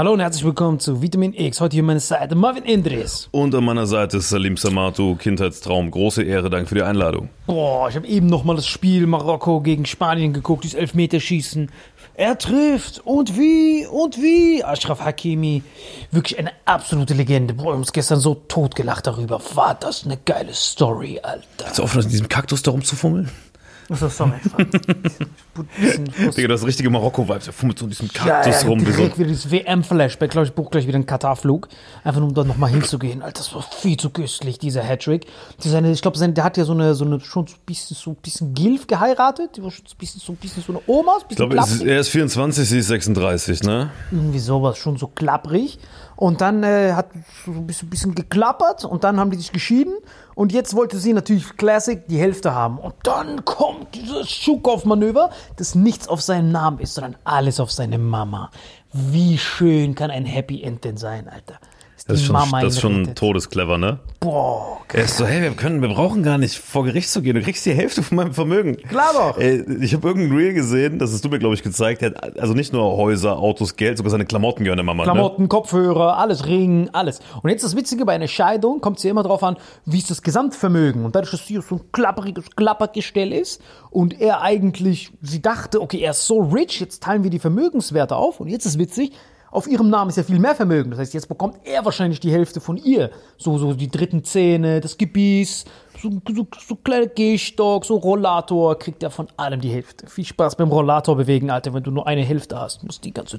Hallo und herzlich willkommen zu Vitamin X. Heute hier meine Seite Marvin Indres. Und an meiner Seite ist Salim Samatu, Kindheitstraum. Große Ehre, danke für die Einladung. Boah, ich habe eben nochmal das Spiel Marokko gegen Spanien geguckt, dieses Elfmeterschießen. Er trifft und wie und wie. Ashraf Hakimi, wirklich eine absolute Legende. Boah, wir haben uns gestern so totgelacht darüber. War das eine geile Story, Alter. Hast du aufhören, in diesem Kaktus da rumzufummeln? Achso, sorry. Ich Digga, das richtige Marokko-Vibes. Er fummelt so in diesem Ja, Kaktus ja, rum. Wie so. direkt wieder dieses WM-Flashback. Glaube ich, buch gleich wieder einen Katar-Flug. Einfach nur, um da nochmal hinzugehen. Alter, das war viel zu köstlich, dieser Hattrick. Seine, ich glaube, der hat ja so eine, so eine schon so ein bisschen, so ein bisschen Gilf geheiratet. Die war schon so ein bisschen so, ein bisschen so eine Oma. Ein Ich glaube, er ist 24, sie ist 36, ne? Irgendwie sowas, schon so klapprig. Und dann äh, hat so ein bisschen, bisschen geklappert und dann haben die sich geschieden. Und jetzt wollte sie natürlich Classic die Hälfte haben. Und dann kommt dieses Schukow-Manöver, das nichts auf seinen Namen ist, sondern alles auf seine Mama. Wie schön kann ein Happy End denn sein, Alter? Das ist schon, Mama das ist schon todesclever, ne? Boah, Er ist so, hey, wir können, wir brauchen gar nicht vor Gericht zu gehen. Du kriegst die Hälfte von meinem Vermögen. Klar doch. Ey, ich habe irgendein Reel gesehen, das hast du mir, glaube ich, gezeigt. Er hat also nicht nur Häuser, Autos, Geld, sogar seine Klamotten gehören der Mama. Ne? Klamotten, Kopfhörer, alles, Ring, alles. Und jetzt das Witzige, bei einer Scheidung kommt es ja immer drauf an, wie ist das Gesamtvermögen. Und dadurch, dass sie so ein klapperiges Klappergestell ist und er eigentlich, sie dachte, okay, er ist so rich, jetzt teilen wir die Vermögenswerte auf. Und jetzt ist witzig, auf ihrem Namen ist ja viel mehr Vermögen. Das heißt, jetzt bekommt er wahrscheinlich die Hälfte von ihr. So, so die dritten Zähne, das Gebiss, so, so, so kleiner Gehstock, so Rollator, kriegt er von allem die Hälfte. Viel Spaß beim Rollator bewegen, Alter, wenn du nur eine Hälfte hast. Musst die ganze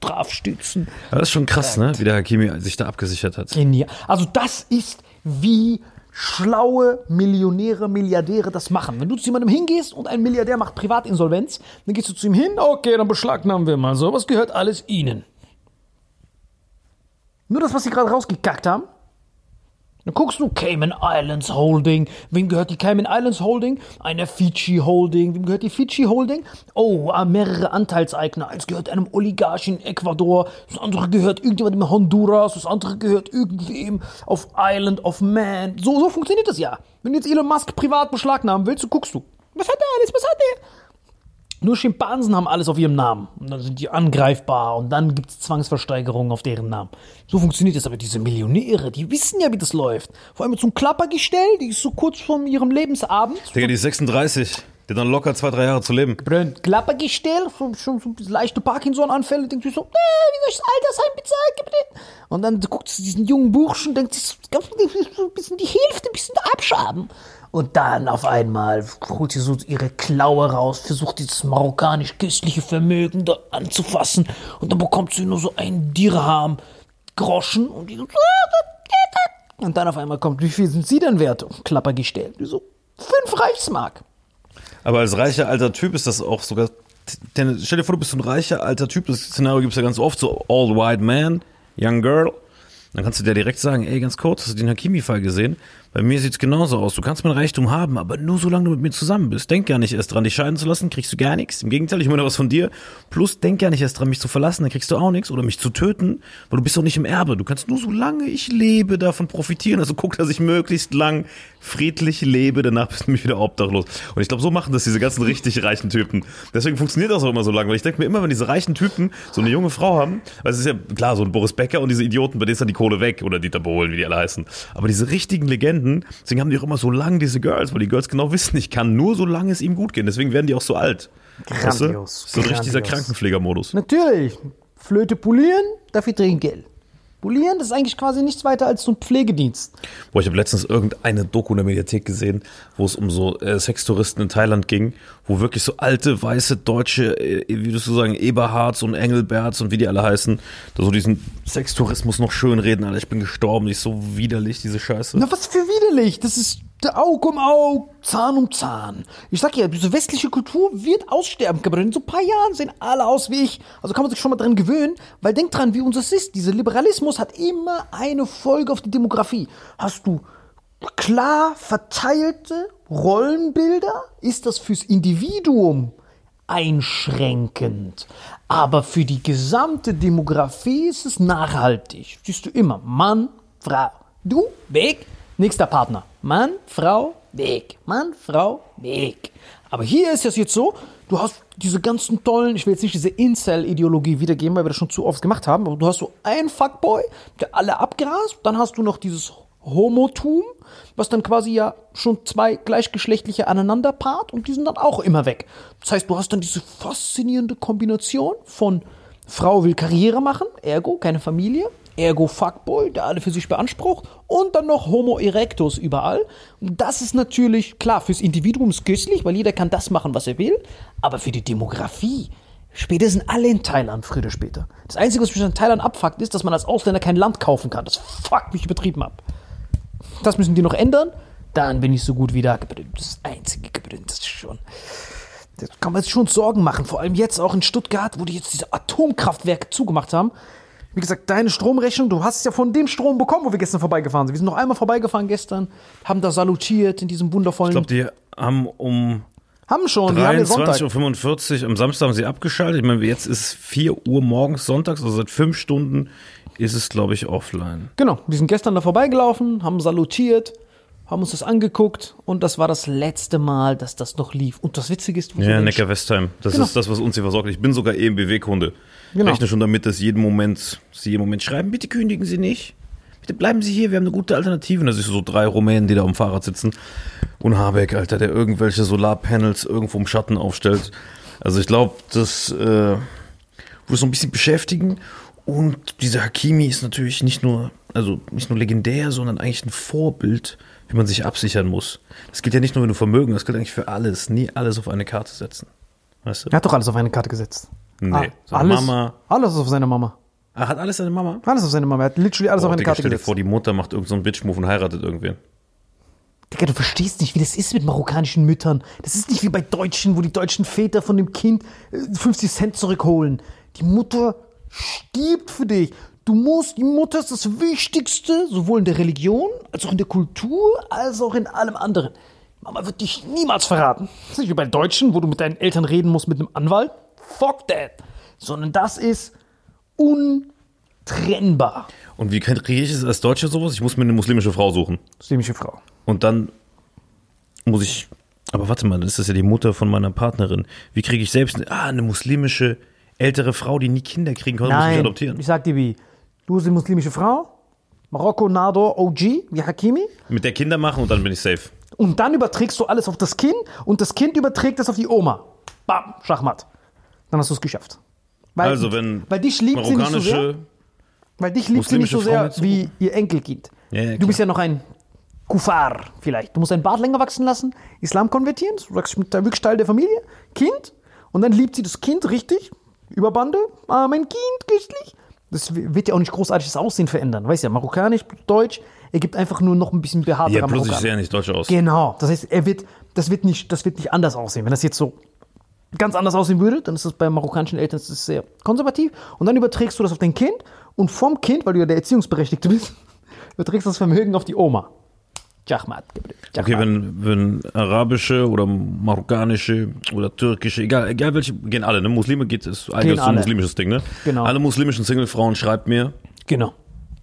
drauf stützen. Das ist schon krass, ne? Wie der Hakimi sich da abgesichert hat. Genial. Also das ist wie schlaue Millionäre, Milliardäre das machen. Wenn du zu jemandem hingehst und ein Milliardär macht Privatinsolvenz, dann gehst du zu ihm hin, okay, dann beschlagnahmen wir mal so, was gehört alles ihnen. Nur das, was sie gerade rausgekackt haben. Dann guckst du Cayman Islands Holding. Wem gehört die Cayman Islands Holding? Eine Fidschi Holding. Wem gehört die Fidschi Holding? Oh, ah, mehrere Anteilseigner. Eins gehört einem Oligarchen in Ecuador. Das andere gehört irgendjemandem in Honduras. Das andere gehört irgendwem auf Island of Man. So, so funktioniert das ja. Wenn du jetzt Elon Musk privat beschlagnahmen willst, so guckst du. Was hat der alles? Was hat der? Nur Schimpansen haben alles auf ihrem Namen. Und dann sind die angreifbar und dann gibt es Zwangsversteigerungen auf deren Namen. So funktioniert das. Aber diese Millionäre, die wissen ja, wie das läuft. Vor allem mit so einem Klappergestell, die ist so kurz vor ihrem Lebensabend. Digga, die ist 36. Der hat dann locker zwei, drei Jahre zu leben. Brennt Klappergestell, so, schon so leichte Parkinson-Anfälle, denkt sich so, äh, wie soll ich das Altersheim bezahlen? Und dann guckt sie diesen jungen Burschen, denkt sich, so ein bisschen die Hälfte ein bisschen abschaben. Und dann auf einmal holt sie so ihre Klaue raus, versucht dieses marokkanisch-köstliche Vermögen da anzufassen. Und dann bekommt sie nur so ein Dirham, Groschen. Und die so, und dann auf einmal kommt, wie viel sind sie denn wert? Klappergestell. Die so, fünf Reichsmark. Aber als reicher alter Typ ist das auch sogar. Denn stell dir vor, du bist ein reicher alter Typ. Das Szenario gibt es ja ganz oft. So All White Man, Young Girl. Dann kannst du dir direkt sagen, ey, ganz kurz, hast du den Hakimi-Fall gesehen? Bei mir sieht's genauso aus. Du kannst mein Reichtum haben, aber nur solange du mit mir zusammen bist. Denk gar nicht erst dran, dich scheiden zu lassen, kriegst du gar nichts. Im Gegenteil, ich meine was von dir. Plus, denk gar nicht erst dran, mich zu verlassen, dann kriegst du auch nichts. Oder mich zu töten, weil du bist doch nicht im Erbe. Du kannst nur solange ich lebe davon profitieren. Also guck, dass ich möglichst lang friedlich lebe, danach bist du mich wieder obdachlos. Und ich glaube, so machen das diese ganzen richtig reichen Typen. Deswegen funktioniert das auch immer so lange, weil ich denke mir immer, wenn diese reichen Typen so eine junge Frau haben, weil es ist ja klar, so ein Boris Becker und diese Idioten, bei denen ist dann die Kohle weg oder Dieter Bohlen, wie die alle heißen. Aber diese richtigen Legenden, deswegen haben die auch immer so lange diese Girls, weil die Girls genau wissen, ich kann nur so lange es ihm gut gehen. Deswegen werden die auch so alt. Weißt du? Grandios, So richtig dieser grandios. Krankenpflegermodus. Natürlich. Flöte polieren, dafür Trinkgeld. Polieren, das ist eigentlich quasi nichts weiter als so ein Pflegedienst. Boah, ich habe letztens irgendeine Doku in der Mediathek gesehen, wo es um so äh, Sextouristen in Thailand ging, wo wirklich so alte, weiße, deutsche, äh, wie würdest du sagen, Eberhards und Engelberts und wie die alle heißen, da so diesen Sextourismus noch schön reden, Alter, ich bin gestorben, ist so widerlich, diese Scheiße. Na, was für widerlich. Das ist Aug um Aug, Zahn um Zahn. Ich sag ja, diese westliche Kultur wird aussterben, aber in so ein paar Jahren sehen alle aus wie ich. Also kann man sich schon mal dran gewöhnen, weil denk dran, wie uns das ist. Dieser Liberalismus hat immer eine Folge auf die Demografie. Hast du klar verteilte Rollenbilder, ist das fürs Individuum einschränkend. Aber für die gesamte Demografie ist es nachhaltig. Siehst du immer Mann, Frau. Du, weg, nächster Partner. Mann, Frau, weg. Mann, Frau, weg. Aber hier ist es jetzt so, du hast diese ganzen tollen, ich will jetzt nicht diese Incel-Ideologie wiedergeben, weil wir das schon zu oft gemacht haben, aber du hast so einen Fuckboy, der alle abgrast, dann hast du noch dieses Homotum, was dann quasi ja schon zwei gleichgeschlechtliche aneinander paart und die sind dann auch immer weg. Das heißt, du hast dann diese faszinierende Kombination von Frau will Karriere machen, ergo keine Familie, ergo Fuckboy, der alle für sich beansprucht, und dann noch Homo erectus überall. Und das ist natürlich, klar, fürs Individuum ist köstlich, weil jeder kann das machen, was er will, aber für die Demografie, später sind alle in Thailand, früher oder später. Das Einzige, was mich an Thailand abfuckt, ist, dass man als Ausländer kein Land kaufen kann. Das fuckt mich übertrieben ab. Das müssen die noch ändern, dann bin ich so gut wie da. Das Einzige, das ist schon... Da kann man sich schon Sorgen machen, vor allem jetzt auch in Stuttgart, wo die jetzt diese Atomkraftwerke zugemacht haben. Wie gesagt, deine Stromrechnung, du hast es ja von dem Strom bekommen, wo wir gestern vorbeigefahren sind. Wir sind noch einmal vorbeigefahren gestern, haben da salutiert in diesem wundervollen. Ich glaube, die haben um haben schon, die haben ja Sonntag. 23.45 Uhr am Samstag haben sie abgeschaltet. Ich meine, jetzt ist 4 Uhr morgens sonntags, also seit fünf Stunden ist es, glaube ich, offline. Genau, wir sind gestern da vorbeigelaufen, haben salutiert, haben uns das angeguckt und das war das letzte Mal, dass das noch lief. Und das Witzige ist, wo Ja, so Neckar Westheim. Das Genau. ist das, was uns hier versorgt. Ich bin sogar EMBW-Kunde. Genau. Rechne schon damit, dass jeden Moment, sie jeden Moment schreiben, bitte kündigen Sie nicht. Bitte bleiben Sie hier, wir haben eine gute Alternative. Und da sind so drei Rumänen, die da am Fahrrad sitzen. Und Habeck, Alter, der irgendwelche Solarpanels irgendwo im Schatten aufstellt. Also ich glaube, das äh, würde so ein bisschen beschäftigen. Und dieser Hakimi ist natürlich nicht nur, also nicht nur legendär, sondern eigentlich ein Vorbild, wie man sich absichern muss. Das gilt ja nicht nur, wenn du Vermögen, das gilt eigentlich für alles. Nie alles auf eine Karte setzen. Weißt du? Er hat doch alles auf eine Karte gesetzt. Nee, Ah, seine alles, Mama. Alles auf seine Mama. Ach, hat alles seine Mama? Alles auf seine Mama. Er hat literally alles auf Boah, eine Digga, Karte stell dir gesetzt. vor, die Mutter macht irgendeinen so einen Bitch-Move und heiratet irgendwen. Digga, du verstehst nicht, wie das ist mit marokkanischen Müttern. Das ist nicht wie bei Deutschen, wo die deutschen Väter von dem Kind äh, 50 Cent zurückholen. Die Mutter stirbt für dich. Du musst, die Mutter ist das Wichtigste, sowohl in der Religion, als auch in der Kultur, als auch in allem anderen. Mama wird dich niemals verraten. Das ist nicht wie bei Deutschen, wo du mit deinen Eltern reden musst mit einem Anwalt. Fuck that. Sondern das ist untrennbar. Und wie kriege ich es als Deutscher sowas? Ich muss mir eine muslimische Frau suchen. Muslimische Frau. Und dann muss ich. Aber warte mal, dann ist das ja die Mutter von meiner Partnerin. Wie kriege ich selbst eine, ah, eine muslimische ältere Frau, die nie Kinder kriegen konnte, muss ich Nein, adoptieren? ich sag dir wie. Du bist eine muslimische Frau, Marokko, Nador, OG, wie Hakimi. Mit der Kinder machen und dann bin ich safe. Und dann überträgst du alles auf das Kind und das Kind überträgt es auf die Oma. Bam, Schachmatt. Dann hast du es geschafft. Weil, Also, wenn weil dich liebt sie nicht so sehr, weil dich liebt sie nicht so sehr wie ihr Enkelkind. Ja, ja, du bist ja noch ein Kufar vielleicht. Du musst dein Bart länger wachsen lassen, Islam konvertieren, du sagst, der wirklich Teil der Familie, Kind. Und dann liebt sie das Kind richtig, über Bande. Ah, mein Kind, köstlich. Das wird ja auch nicht großartig das Aussehen verändern. Weißt ja, marokkanisch, deutsch, er gibt einfach nur noch ein bisschen behaarter Ja, bloß ich sehe ja nicht deutsch aus. Genau. Das heißt, er wird, das wird nicht, das wird nicht anders aussehen. Wenn das jetzt so ganz anders aussehen würde, dann ist das bei marokkanischen Eltern sehr konservativ. Und dann überträgst du das auf dein Kind und vom Kind, weil du ja der Erziehungsberechtigte bist, überträgst das Vermögen auf die Oma. Jachmat. Okay, wenn, wenn arabische oder marokkanische oder türkische, egal, egal welche, gehen alle, ne? Muslime geht es eigentlich so ein muslimisches Ding, ne? Genau. Alle muslimischen Singlefrauen schreibt mir, Genau.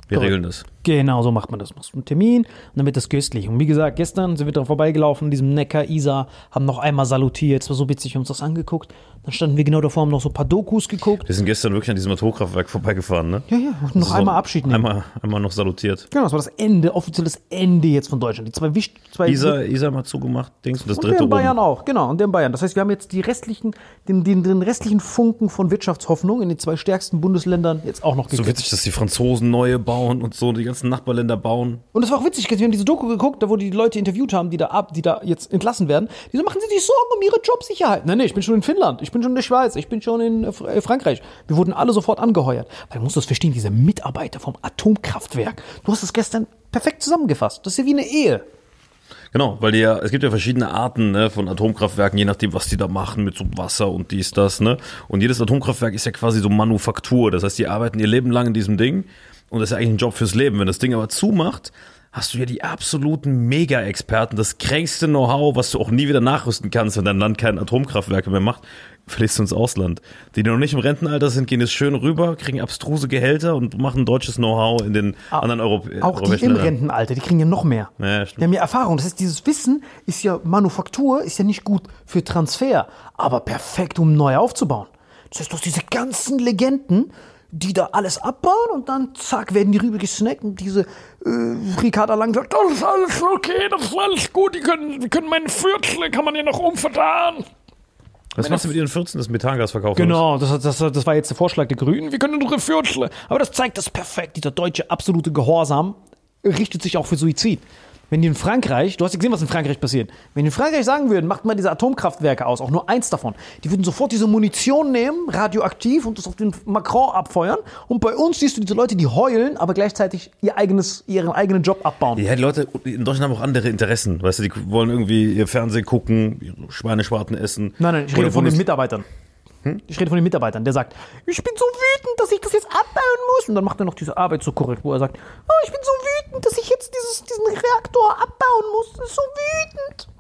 wir Korrekt. regeln das. Genau, so macht man das. Machst einen Termin und dann wird das köstlich. Und wie gesagt, gestern sind wir da vorbeigelaufen, in diesem Neckar, Isar, haben noch einmal salutiert. Es war so witzig, uns das angeguckt. Dann standen wir genau davor, haben noch so ein paar Dokus geguckt. Wir sind gestern wirklich an diesem Atomkraftwerk vorbeigefahren, ne? Ja, ja, und noch So, einmal Abschied nehmen. Einmal, einmal noch salutiert. Genau, das war das Ende, offizielles Ende jetzt von Deutschland. Die zwei wichtig, zwei Isa, Isa mal zugemacht, Dings, und das und dritte der in Bayern oben. auch, genau, und der in Bayern. Das heißt, wir haben jetzt die restlichen, den, den, den restlichen Funken von Wirtschaftshoffnung in den zwei stärksten Bundesländern jetzt auch noch So gekriegt. witzig, dass die Franzosen neue bauen und so, die ganzen Nachbarländer bauen. Und das war auch witzig, wir haben diese Doku geguckt, da wo die Leute interviewt haben, die da ab, die da jetzt entlassen werden. Die so, machen Sie sich Sorgen um Ihre Jobsicherheit? Nein, nee, ich bin schon in Finnland, ich bin schon in der Schweiz, ich bin schon in äh, äh, Frankreich. Wir wurden alle sofort angeheuert. Weil du musst das verstehen, diese Mitarbeiter vom Atomkraftwerk. Du hast es gestern perfekt zusammengefasst. Das ist ja wie eine Ehe. Genau, weil ja, es gibt ja verschiedene Arten ne, von Atomkraftwerken, je nachdem, was die da machen mit so Wasser und dies, das, ne? Und jedes Atomkraftwerk ist ja quasi so Manufaktur. Das heißt, die arbeiten ihr Leben lang in diesem Ding und das ist ja eigentlich ein Job fürs Leben. Wenn das Ding aber zumacht, hast du ja die absoluten Mega-Experten, das kränkste Know-how, was du auch nie wieder nachrüsten kannst, wenn dein Land kein Atomkraftwerke mehr macht, verlässt du ins Ausland. Die, die noch nicht im Rentenalter sind, gehen jetzt schön rüber, kriegen abstruse Gehälter und machen deutsches Know-how in den anderen Europä Auch die europäischen im Ländern. Rentenalter, die kriegen ja noch mehr. Ja, stimmt. die haben ja Erfahrung. Das heißt, dieses Wissen ist ja, Manufaktur ist ja nicht gut für Transfer, aber perfekt, um neu aufzubauen. Das heißt, du hast diese ganzen Legenden, die da alles abbauen und dann zack, werden die rüber gesnackt und diese äh, Ricarda Lang sagt, das ist alles okay, das ist alles gut, die können, die können meine Viertel, kann man ja noch umverteilen. Was machst du mit ihren 14 das Methangas verkaufen? Genau, das, das, das war jetzt der Vorschlag der Grünen. Wir können unsere Viertel. Aber das zeigt das perfekt. Dieser deutsche absolute Gehorsam richtet sich auch für Suizid. Wenn die in Frankreich, du hast ja gesehen, was in Frankreich passiert. Wenn die in Frankreich sagen würden, macht mal diese Atomkraftwerke aus, auch nur eins davon, die würden sofort diese Munition nehmen, radioaktiv, und das auf den Macron abfeuern. Und bei uns siehst du diese Leute, die heulen, aber gleichzeitig ihr eigenes, ihren eigenen Job abbauen. Ja, die Leute in Deutschland haben auch andere Interessen. Weißt du, die wollen irgendwie ihr Fernsehen gucken, Schweineschwarten essen. Nein, nein, ich rede von den Bundes- Mitarbeitern. Ich rede von den Mitarbeitern. Der sagt, ich bin so wütend, dass ich das jetzt abbauen muss. Und dann macht er noch diese Arbeit so korrekt, wo er sagt, oh, ich bin so wütend, dass ich jetzt dieses, diesen Reaktor abbauen muss. Das ist so wütend.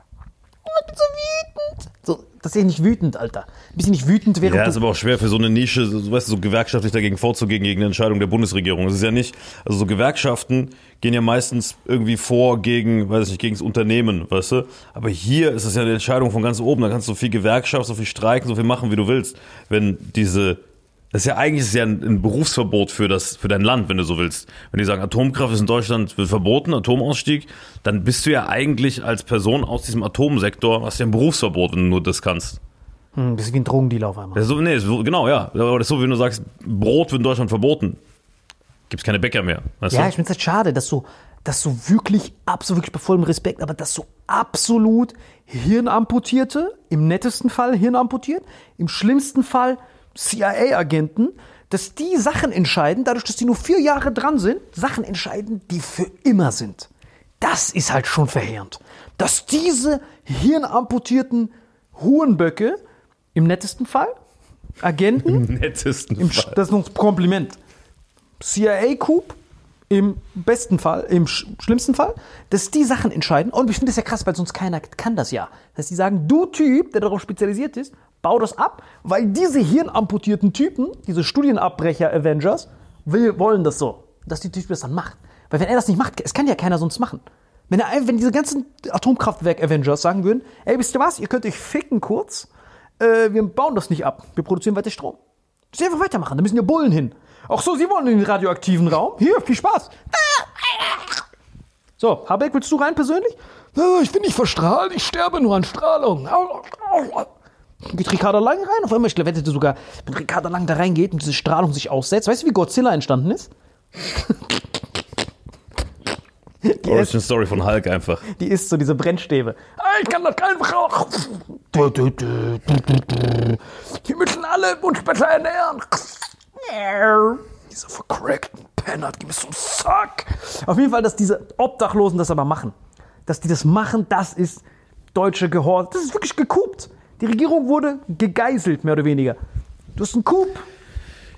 Ich bin so wütend. So, das ist ja nicht wütend, Alter. Bist du nicht wütend, während Ja, ist aber auch schwer für so eine Nische, so, weißt du, so gewerkschaftlich dagegen vorzugehen, gegen eine Entscheidung der Bundesregierung. Das ist ja nicht, also so Gewerkschaften gehen ja meistens irgendwie vor gegen, weiß ich nicht, gegen das Unternehmen, weißt du? Aber hier ist es ja eine Entscheidung von ganz oben. Da kannst du so viel Gewerkschaft, so viel streiken, so viel machen, wie du willst. Wenn diese, das ist ja eigentlich ist ja ein, ein Berufsverbot für das, für dein Land, wenn du so willst. Wenn die sagen, Atomkraft ist in Deutschland wird verboten, Atomausstieg, dann bist du ja eigentlich als Person aus diesem Atomsektor, hast ja ein Berufsverbot, wenn du nur das kannst. Hm, bist wie ein Drogendealer auf einmal. Das ist so, nee, so, genau, ja. Aber das ist so, wie du sagst, Brot wird in Deutschland verboten. Gibt's keine Bäcker mehr. Weißt Ja, du? ich finde es halt schade, dass so, dass so wirklich, absolut, wirklich bei vollem Respekt, aber dass so absolut Hirnamputierte, im nettesten Fall Hirnamputiert, im schlimmsten Fall CIA-Agenten, dass die Sachen entscheiden, dadurch, dass die nur vier Jahre dran sind, Sachen entscheiden, die für immer sind. Das ist halt schon verheerend. Dass diese hirnamputierten Hurenböcke, im nettesten Fall, Agenten, nettesten im, Fall. das ist ein Kompliment. CIA-Coup im besten Fall, im sch schlimmsten Fall, dass die Sachen entscheiden. Und ich finde das ja krass, weil sonst keiner kann das ja. Dass die sagen, du Typ, der darauf spezialisiert ist, bau das ab, weil diese hirnamputierten Typen, diese Studienabbrecher-Avengers, will, wollen das so, dass die Typ das dann macht. Weil wenn er das nicht macht, es kann ja keiner sonst machen. Wenn, er, wenn diese ganzen Atomkraftwerk-Avengers sagen würden, ey, wisst ihr was, ihr könnt euch ficken kurz, äh, wir bauen das nicht ab, wir produzieren weiter Strom. Sie einfach weitermachen, da müssen ja Bullen hin. Ach so, Sie wollen in den radioaktiven Raum? Hier, viel Spaß. So, Habeck, willst du rein persönlich? "Ah, Ich bin nicht verstrahlt, ich sterbe nur an Strahlung. Geht Ricardo Lang rein? Auf einmal, ich wette sogar, wenn Ricardo Lang da reingeht und diese Strahlung sich aussetzt. Weißt du, wie Godzilla entstanden ist? Die, Origin Story von Hulk einfach. die isst so diese Brennstäbe. Ah, Ich kann das du, du. Wir müssen alle uns besser ernähren. Diese vercrackten Penner, die bist so Sack. Auf jeden Fall, dass diese Obdachlosen das aber machen. Dass die das machen, das ist deutsche Gehör. Das ist wirklich gekupt. Die Regierung wurde gegeißelt, mehr oder weniger. Du hast einen Coup.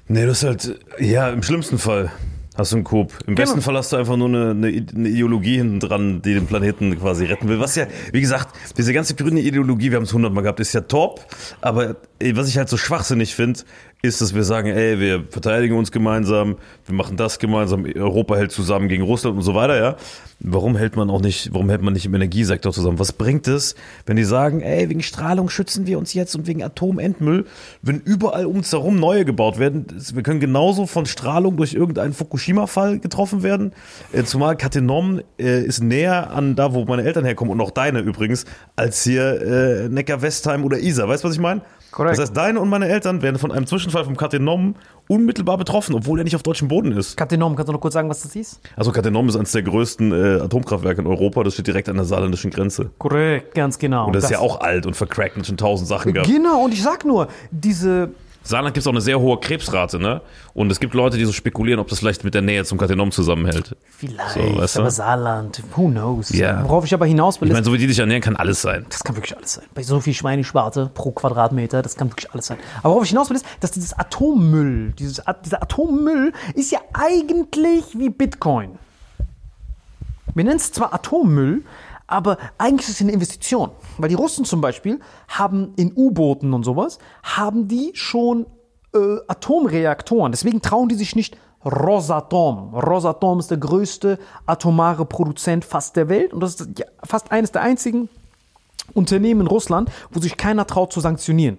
Nee, das ist halt, ja, im schlimmsten Fall hast du einen Coup. Im besten Genau. Fall hast du einfach nur eine, eine, eine Ideologie hinten dran, die den Planeten quasi retten will. Was ja, wie gesagt, diese ganze grüne Ideologie, wir haben es hundertmal gehabt, ist ja top. Aber was ich halt so schwachsinnig finde, ist, dass wir sagen, ey, wir verteidigen uns gemeinsam, wir machen das gemeinsam, Europa hält zusammen gegen Russland und so weiter, ja. Warum hält man auch nicht, warum hält man nicht im Energiesektor zusammen? Was bringt es, wenn die sagen, ey, wegen Strahlung schützen wir uns jetzt und wegen Atomendmüll, wenn überall um uns herum neue gebaut werden? Wir können genauso von Strahlung durch irgendeinen Fukushima-Fall getroffen werden. Äh, zumal Cattenom äh, ist näher an da, wo meine Eltern herkommen und auch deine übrigens, als hier äh, Neckar-Westheim oder Isar. Weißt du, was ich meine? Korrekt. Das heißt, deine und meine Eltern werden von einem Zwischenfall vom Cattenom unmittelbar betroffen, obwohl er nicht auf deutschem Boden ist. Katenom, kannst du noch kurz sagen, was das hieß? Also Cattenom ist eines der größten äh, Atomkraftwerke in Europa. Das steht direkt an der saarländischen Grenze. Korrekt, ganz genau. Und das, ist ja auch alt und vercrackt und schon tausend Sachen gehabt. Genau, und ich sag nur, diese Saarland gibt es auch eine sehr hohe Krebsrate, ne? Und es gibt Leute, die so spekulieren, ob das vielleicht mit der Nähe zum Cattenom zusammenhält. Vielleicht, So, weißt du? aber Saarland, who knows. Ja. Worauf ich aber hinaus will, Ich meine, so wie die dich ernähren, kann alles sein. das kann wirklich alles sein. Bei so viel Schweineschwarte pro Quadratmeter, das kann wirklich alles sein. Aber worauf ich hinaus will, ist, dass dieses Atommüll, dieses, dieser Atommüll ist ja eigentlich wie Bitcoin. Wir nennen es zwar Atommüll, aber eigentlich ist es eine Investition. Weil die Russen zum Beispiel haben in U-Booten und sowas, haben die schon äh, Atomreaktoren. Deswegen trauen die sich nicht Rosatom. Rosatom ist der größte atomare Produzent fast der Welt und das ist ja fast eines der einzigen Unternehmen in Russland, wo sich keiner traut zu sanktionieren.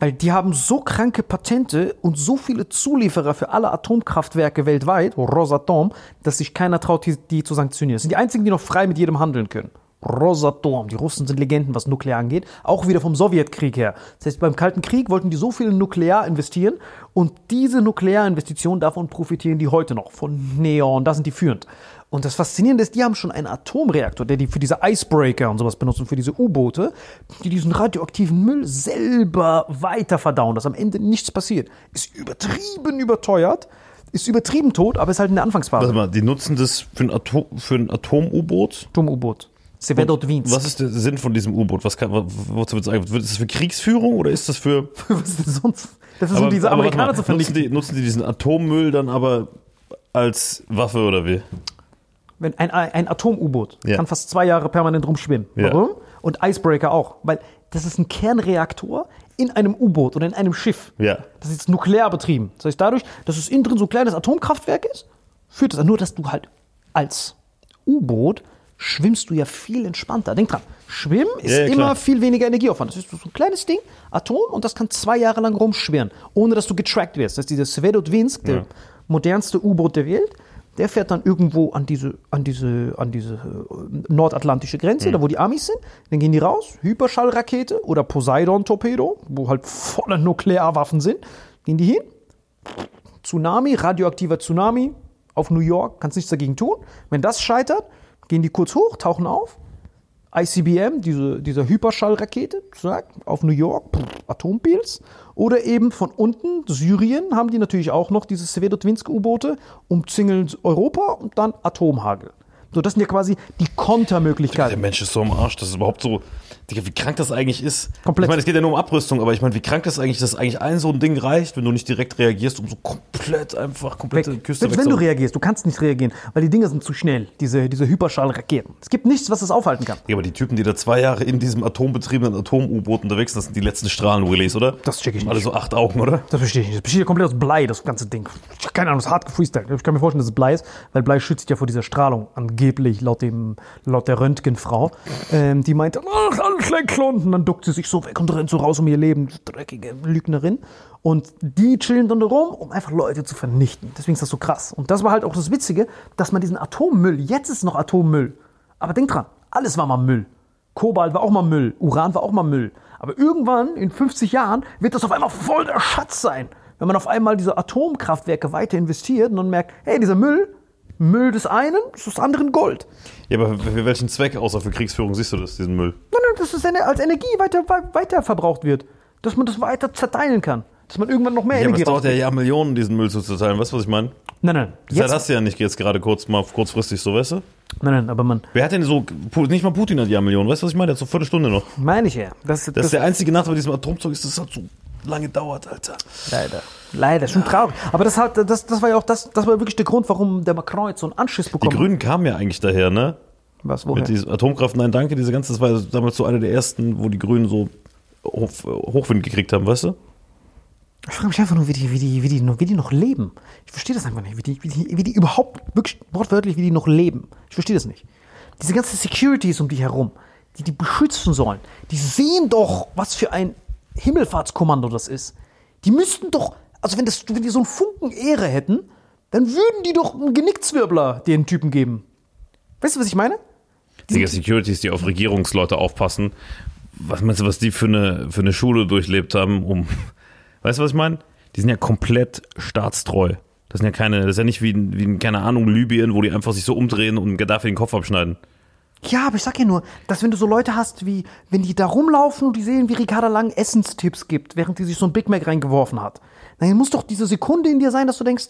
Weil die haben so kranke Patente und so viele Zulieferer für alle Atomkraftwerke weltweit, Rosatom, dass sich keiner traut, die, die zu sanktionieren. Das sind die einzigen, die noch frei mit jedem handeln können. Rosatom. Die Russen sind Legenden, was Nuklear angeht. Auch wieder vom Sowjetkrieg her. Das heißt, beim Kalten Krieg wollten die so viel in Nuklear investieren und diese Nuklearinvestitionen, davon profitieren die heute noch. Von Neon, da sind die führend. Und das Faszinierende ist, die haben schon einen Atomreaktor, der die für diese Icebreaker und sowas benutzt und für diese U-Boote, die diesen radioaktiven Müll selber weiter verdauen, dass am Ende nichts passiert. Ist übertrieben überteuert, ist übertrieben tot, aber ist halt in der Anfangsphase. Warte mal, die nutzen das für ein, Atom, für ein Atom-U-Boot? Atom-U-Boot. Severodvinsk. Was ist der Sinn von diesem U-Boot? Was kann, wozu wird es eigentlich? Ist das für Kriegsführung oder ist das für. Was ist denn sonst? Das ist um diese aber Amerikaner mal, zu vernichten. nutzen die, nutzen die diesen Atommüll dann aber als Waffe oder wie? Wenn ein, ein Atom-U-Boot Ja. kann fast zwei Jahre permanent rumschwimmen. Ja. Warum? Und Icebreaker auch. Weil das ist ein Kernreaktor in einem U-Boot oder in einem Schiff. Ja. Das ist nuklear betrieben. Das heißt, dadurch, dass es innen drin so ein kleines Atomkraftwerk ist, führt das nur, dass du halt als U-Boot schwimmst du ja viel entspannter. Denk dran, Schwimmen ist Ja, ja, immer viel weniger Energieaufwand. Das ist so ein kleines Ding, Atom, und das kann zwei Jahre lang rumschwirren, ohne dass du getrackt wirst. Das ist dieser Svedodvinsk, der modernste U-Boot der Welt. Der fährt dann irgendwo an diese, an diese, an diese äh, nordatlantische Grenze, da wo die Amis sind. Dann gehen die raus, Hyperschallrakete oder Poseidon-Torpedo, wo halt volle Nuklearwaffen sind. Gehen die hin, Tsunami, radioaktiver Tsunami auf New York, kannst nichts dagegen tun. Wenn das scheitert, gehen die kurz hoch, tauchen auf. ICBM, diese, diese Hyperschallrakete, auf New York, Atompilz. Oder eben von unten, Syrien, haben die natürlich auch noch diese Svedotwinsk-U-Boote, umzingeln Europa und dann Atomhagel. So, das sind ja quasi die Der Kontermöglichkeiten. Mensch ist so am Arsch, das ist überhaupt so. Digga, wie krank das eigentlich ist. Komplett. Ich meine, es geht ja nur um Abrüstung, aber ich meine, wie krank das eigentlich, dass eigentlich ein so ein Ding reicht, wenn du nicht direkt reagierst, um so komplett einfach komplette Weg. Küste Selbst wenn du reagierst, du kannst nicht reagieren, weil die Dinger sind zu schnell, diese, diese Hyperschallraketen. Es gibt nichts, was das aufhalten kann. Ja, aber die Typen, die da zwei Jahre in diesem atombetriebenen Atom-U-Boot unterwegs sind, das sind die letzten Strahlen-Relays, oder? Das check ich nicht. Alle so acht Augen, oder? Das verstehe ich nicht. Das besteht ja komplett aus Blei, das ganze Ding. Keine Ahnung, das ist hart gefreestylt. Ich kann mir vorstellen, dass es Blei ist, weil Blei schützt ja vor dieser Strahlung, angeblich, laut, dem, laut der Röntgenfrau. Ähm, die meinte, ach, Kleckklon. Und dann duckt sie sich so weg und rennt so raus um ihr Leben. Dreckige Lügnerin. Und die chillen dann da rum, um einfach Leute zu vernichten. Deswegen ist das so krass. Und das war halt auch das Witzige, dass man diesen Atommüll, jetzt ist noch Atommüll. Aber denk dran, alles war mal Müll. Kobalt war auch mal Müll, Uran war auch mal Müll. Aber irgendwann, in 50 Jahren, wird das auf einmal voll der Schatz sein. Wenn man auf einmal diese Atomkraftwerke weiter investiert und dann merkt, hey, dieser Müll, Müll des einen, ist des anderen Gold. Ja, aber für welchen Zweck, außer für Kriegsführung, siehst du das, diesen Müll? Nein, nein, dass es als Energie weiter, wei- weiter verbraucht wird. Dass man das weiter zerteilen kann. Dass man irgendwann noch mehr Ja, aber es Energie dauert ja. Jahr Millionen, diesen Müll zu zerteilen. Weißt du, was ich meine? Nein, nein. Jetzt, hast du ja nicht jetzt gerade kurz mal kurzfristig so, weißt du? nein, nein, aber man, Wer hat denn so, nicht mal Putin hat Jahr Millionen, weißt du, was ich meine? Der hat so eine Viertelstunde noch. meine ich ja. Das, Das das, ist der einzige Nachteil bei diesem Atomzeug, ist, dass es halt so lange dauert, Alter. Leider. Leider, schon traurig. Aber das, hat, das, das war ja auch das, das war wirklich der Grund, warum der Macron jetzt so einen Anschiss Die bekommen hat. Grünen kamen ja eigentlich daher, ne? Was, woher? Mit diesem Atomkraft, nein, danke, diese ganze, das war ja damals so eine der ersten, wo die Grünen so Hoch, Hochwind gekriegt haben, weißt du? Ich frage mich einfach nur, wie die, wie, die, wie, die, noch- wie die noch leben. Ich verstehe das einfach nicht. Wie die, wie, die, wie die überhaupt, wirklich wortwörtlich, wie die noch leben. Ich verstehe das nicht. Diese ganzen Securities um die herum, die die beschützen sollen, die sehen doch, was für ein Himmelfahrtskommando das ist. Die müssten doch, also wenn, das, wenn die so einen Funken Ehre hätten, dann würden die doch einen Genickzwirbler den Typen geben. Weißt du, was ich meine? Digga, Securities, die auf Regierungsleute aufpassen. Was meinst du, was die für eine, für eine Schule durchlebt haben, um. Weißt du, was ich meine? Die sind ja komplett staatstreu. Das sind ja keine, das ist ja nicht wie, in- wie in, keine Ahnung, Libyen, wo die einfach sich so umdrehen und Gaddafi den Kopf abschneiden. Ja, aber ich sag ja nur, dass wenn du so Leute hast, wie, wenn die da rumlaufen und die sehen, wie Ricarda Lang Essenstipps gibt, während die sich so ein Big Mac reingeworfen hat, dann muss doch diese Sekunde in dir sein, dass du denkst,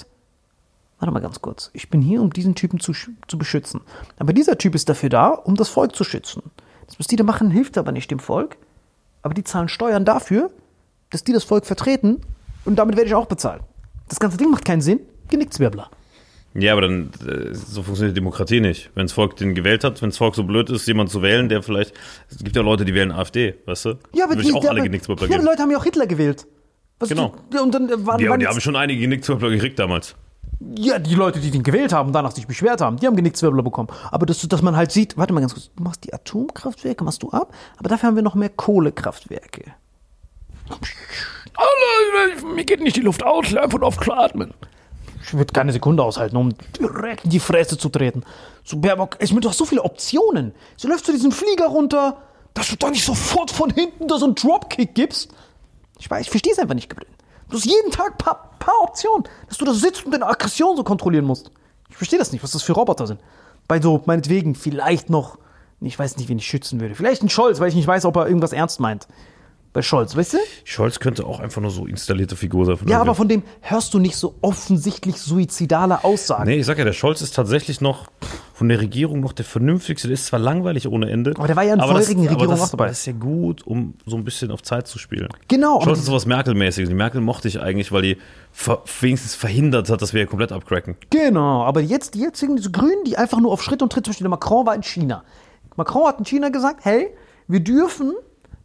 warte mal ganz kurz, ich bin hier, um diesen Typen zu, zu beschützen. Aber dieser Typ ist dafür da, um das Volk zu schützen. Das, was die da machen, hilft aber nicht dem Volk. Aber die zahlen Steuern dafür, dass die das Volk vertreten und damit werde ich auch bezahlt. Das ganze Ding macht keinen Sinn. Genickzwirbler. Ja, aber dann, äh, so funktioniert Demokratie nicht. Wenn das Volk den gewählt hat, wenn das Volk so blöd ist, jemanden zu wählen, der vielleicht, es gibt ja Leute, die wählen AfD, weißt du? Ja, aber Würde ich die, auch alle aber, Genickzwirbler ja, die geben. Leute haben ja auch Hitler gewählt. Was Genau. Die, und dann äh, waren, Ja, waren und die haben schon einige Genickzwirbler gekriegt damals. Ja, die Leute, die den gewählt haben und danach sich beschwert haben, die haben Genickzwirbler bekommen. Aber dass, dass man halt sieht, warte mal ganz kurz, du machst die Atomkraftwerke, machst du ab, aber dafür haben wir noch mehr Kohlekraftwerke. Alter, mir geht nicht die Luft aus, lern von oft atmen. Ich würde keine Sekunde aushalten, um direkt in die Fresse zu treten. So, Baerbock, ich du hast so viele Optionen. Sie läuft zu diesem Flieger runter, dass du da nicht sofort von hinten da so einen Dropkick gibst. Ich weiß, ich verstehe es einfach nicht, Gabriel. Du hast jeden Tag ein paar, paar Optionen, dass du da sitzt und deine Aggression so kontrollieren musst. Ich verstehe das nicht, was das für Roboter sind. Bei so, meinetwegen, vielleicht noch, ich weiß nicht, wen ich schützen würde. Vielleicht ein Scholz, weil ich nicht weiß, ob er irgendwas ernst meint. Bei Scholz, weißt du? Scholz könnte auch einfach nur so installierte Figur sein. Ja, aber von dem hörst du nicht so offensichtlich suizidale Aussagen. Nee, ich sag ja, der Scholz ist tatsächlich noch von der Regierung noch der vernünftigste. Der ist zwar langweilig ohre Ende. Aber der war ja in aber das- vorherigen aber Regierungen das, auch dabei. Das ist ja gut, um so ein bisschen auf Zeit zu spielen. Genau, Scholz ist sowas Merkel-mäßiges. Die Merkel mochte ich eigentlich, weil die ver wenigstens verhindert hat, dass wir hier komplett abcracken. Genau, aber jetzt die jetzigen, diese Grünen, die einfach nur auf Schritt und Tritt, zum Beispiel der Macron war in China. Macron hat in China gesagt, hey, wir dürfen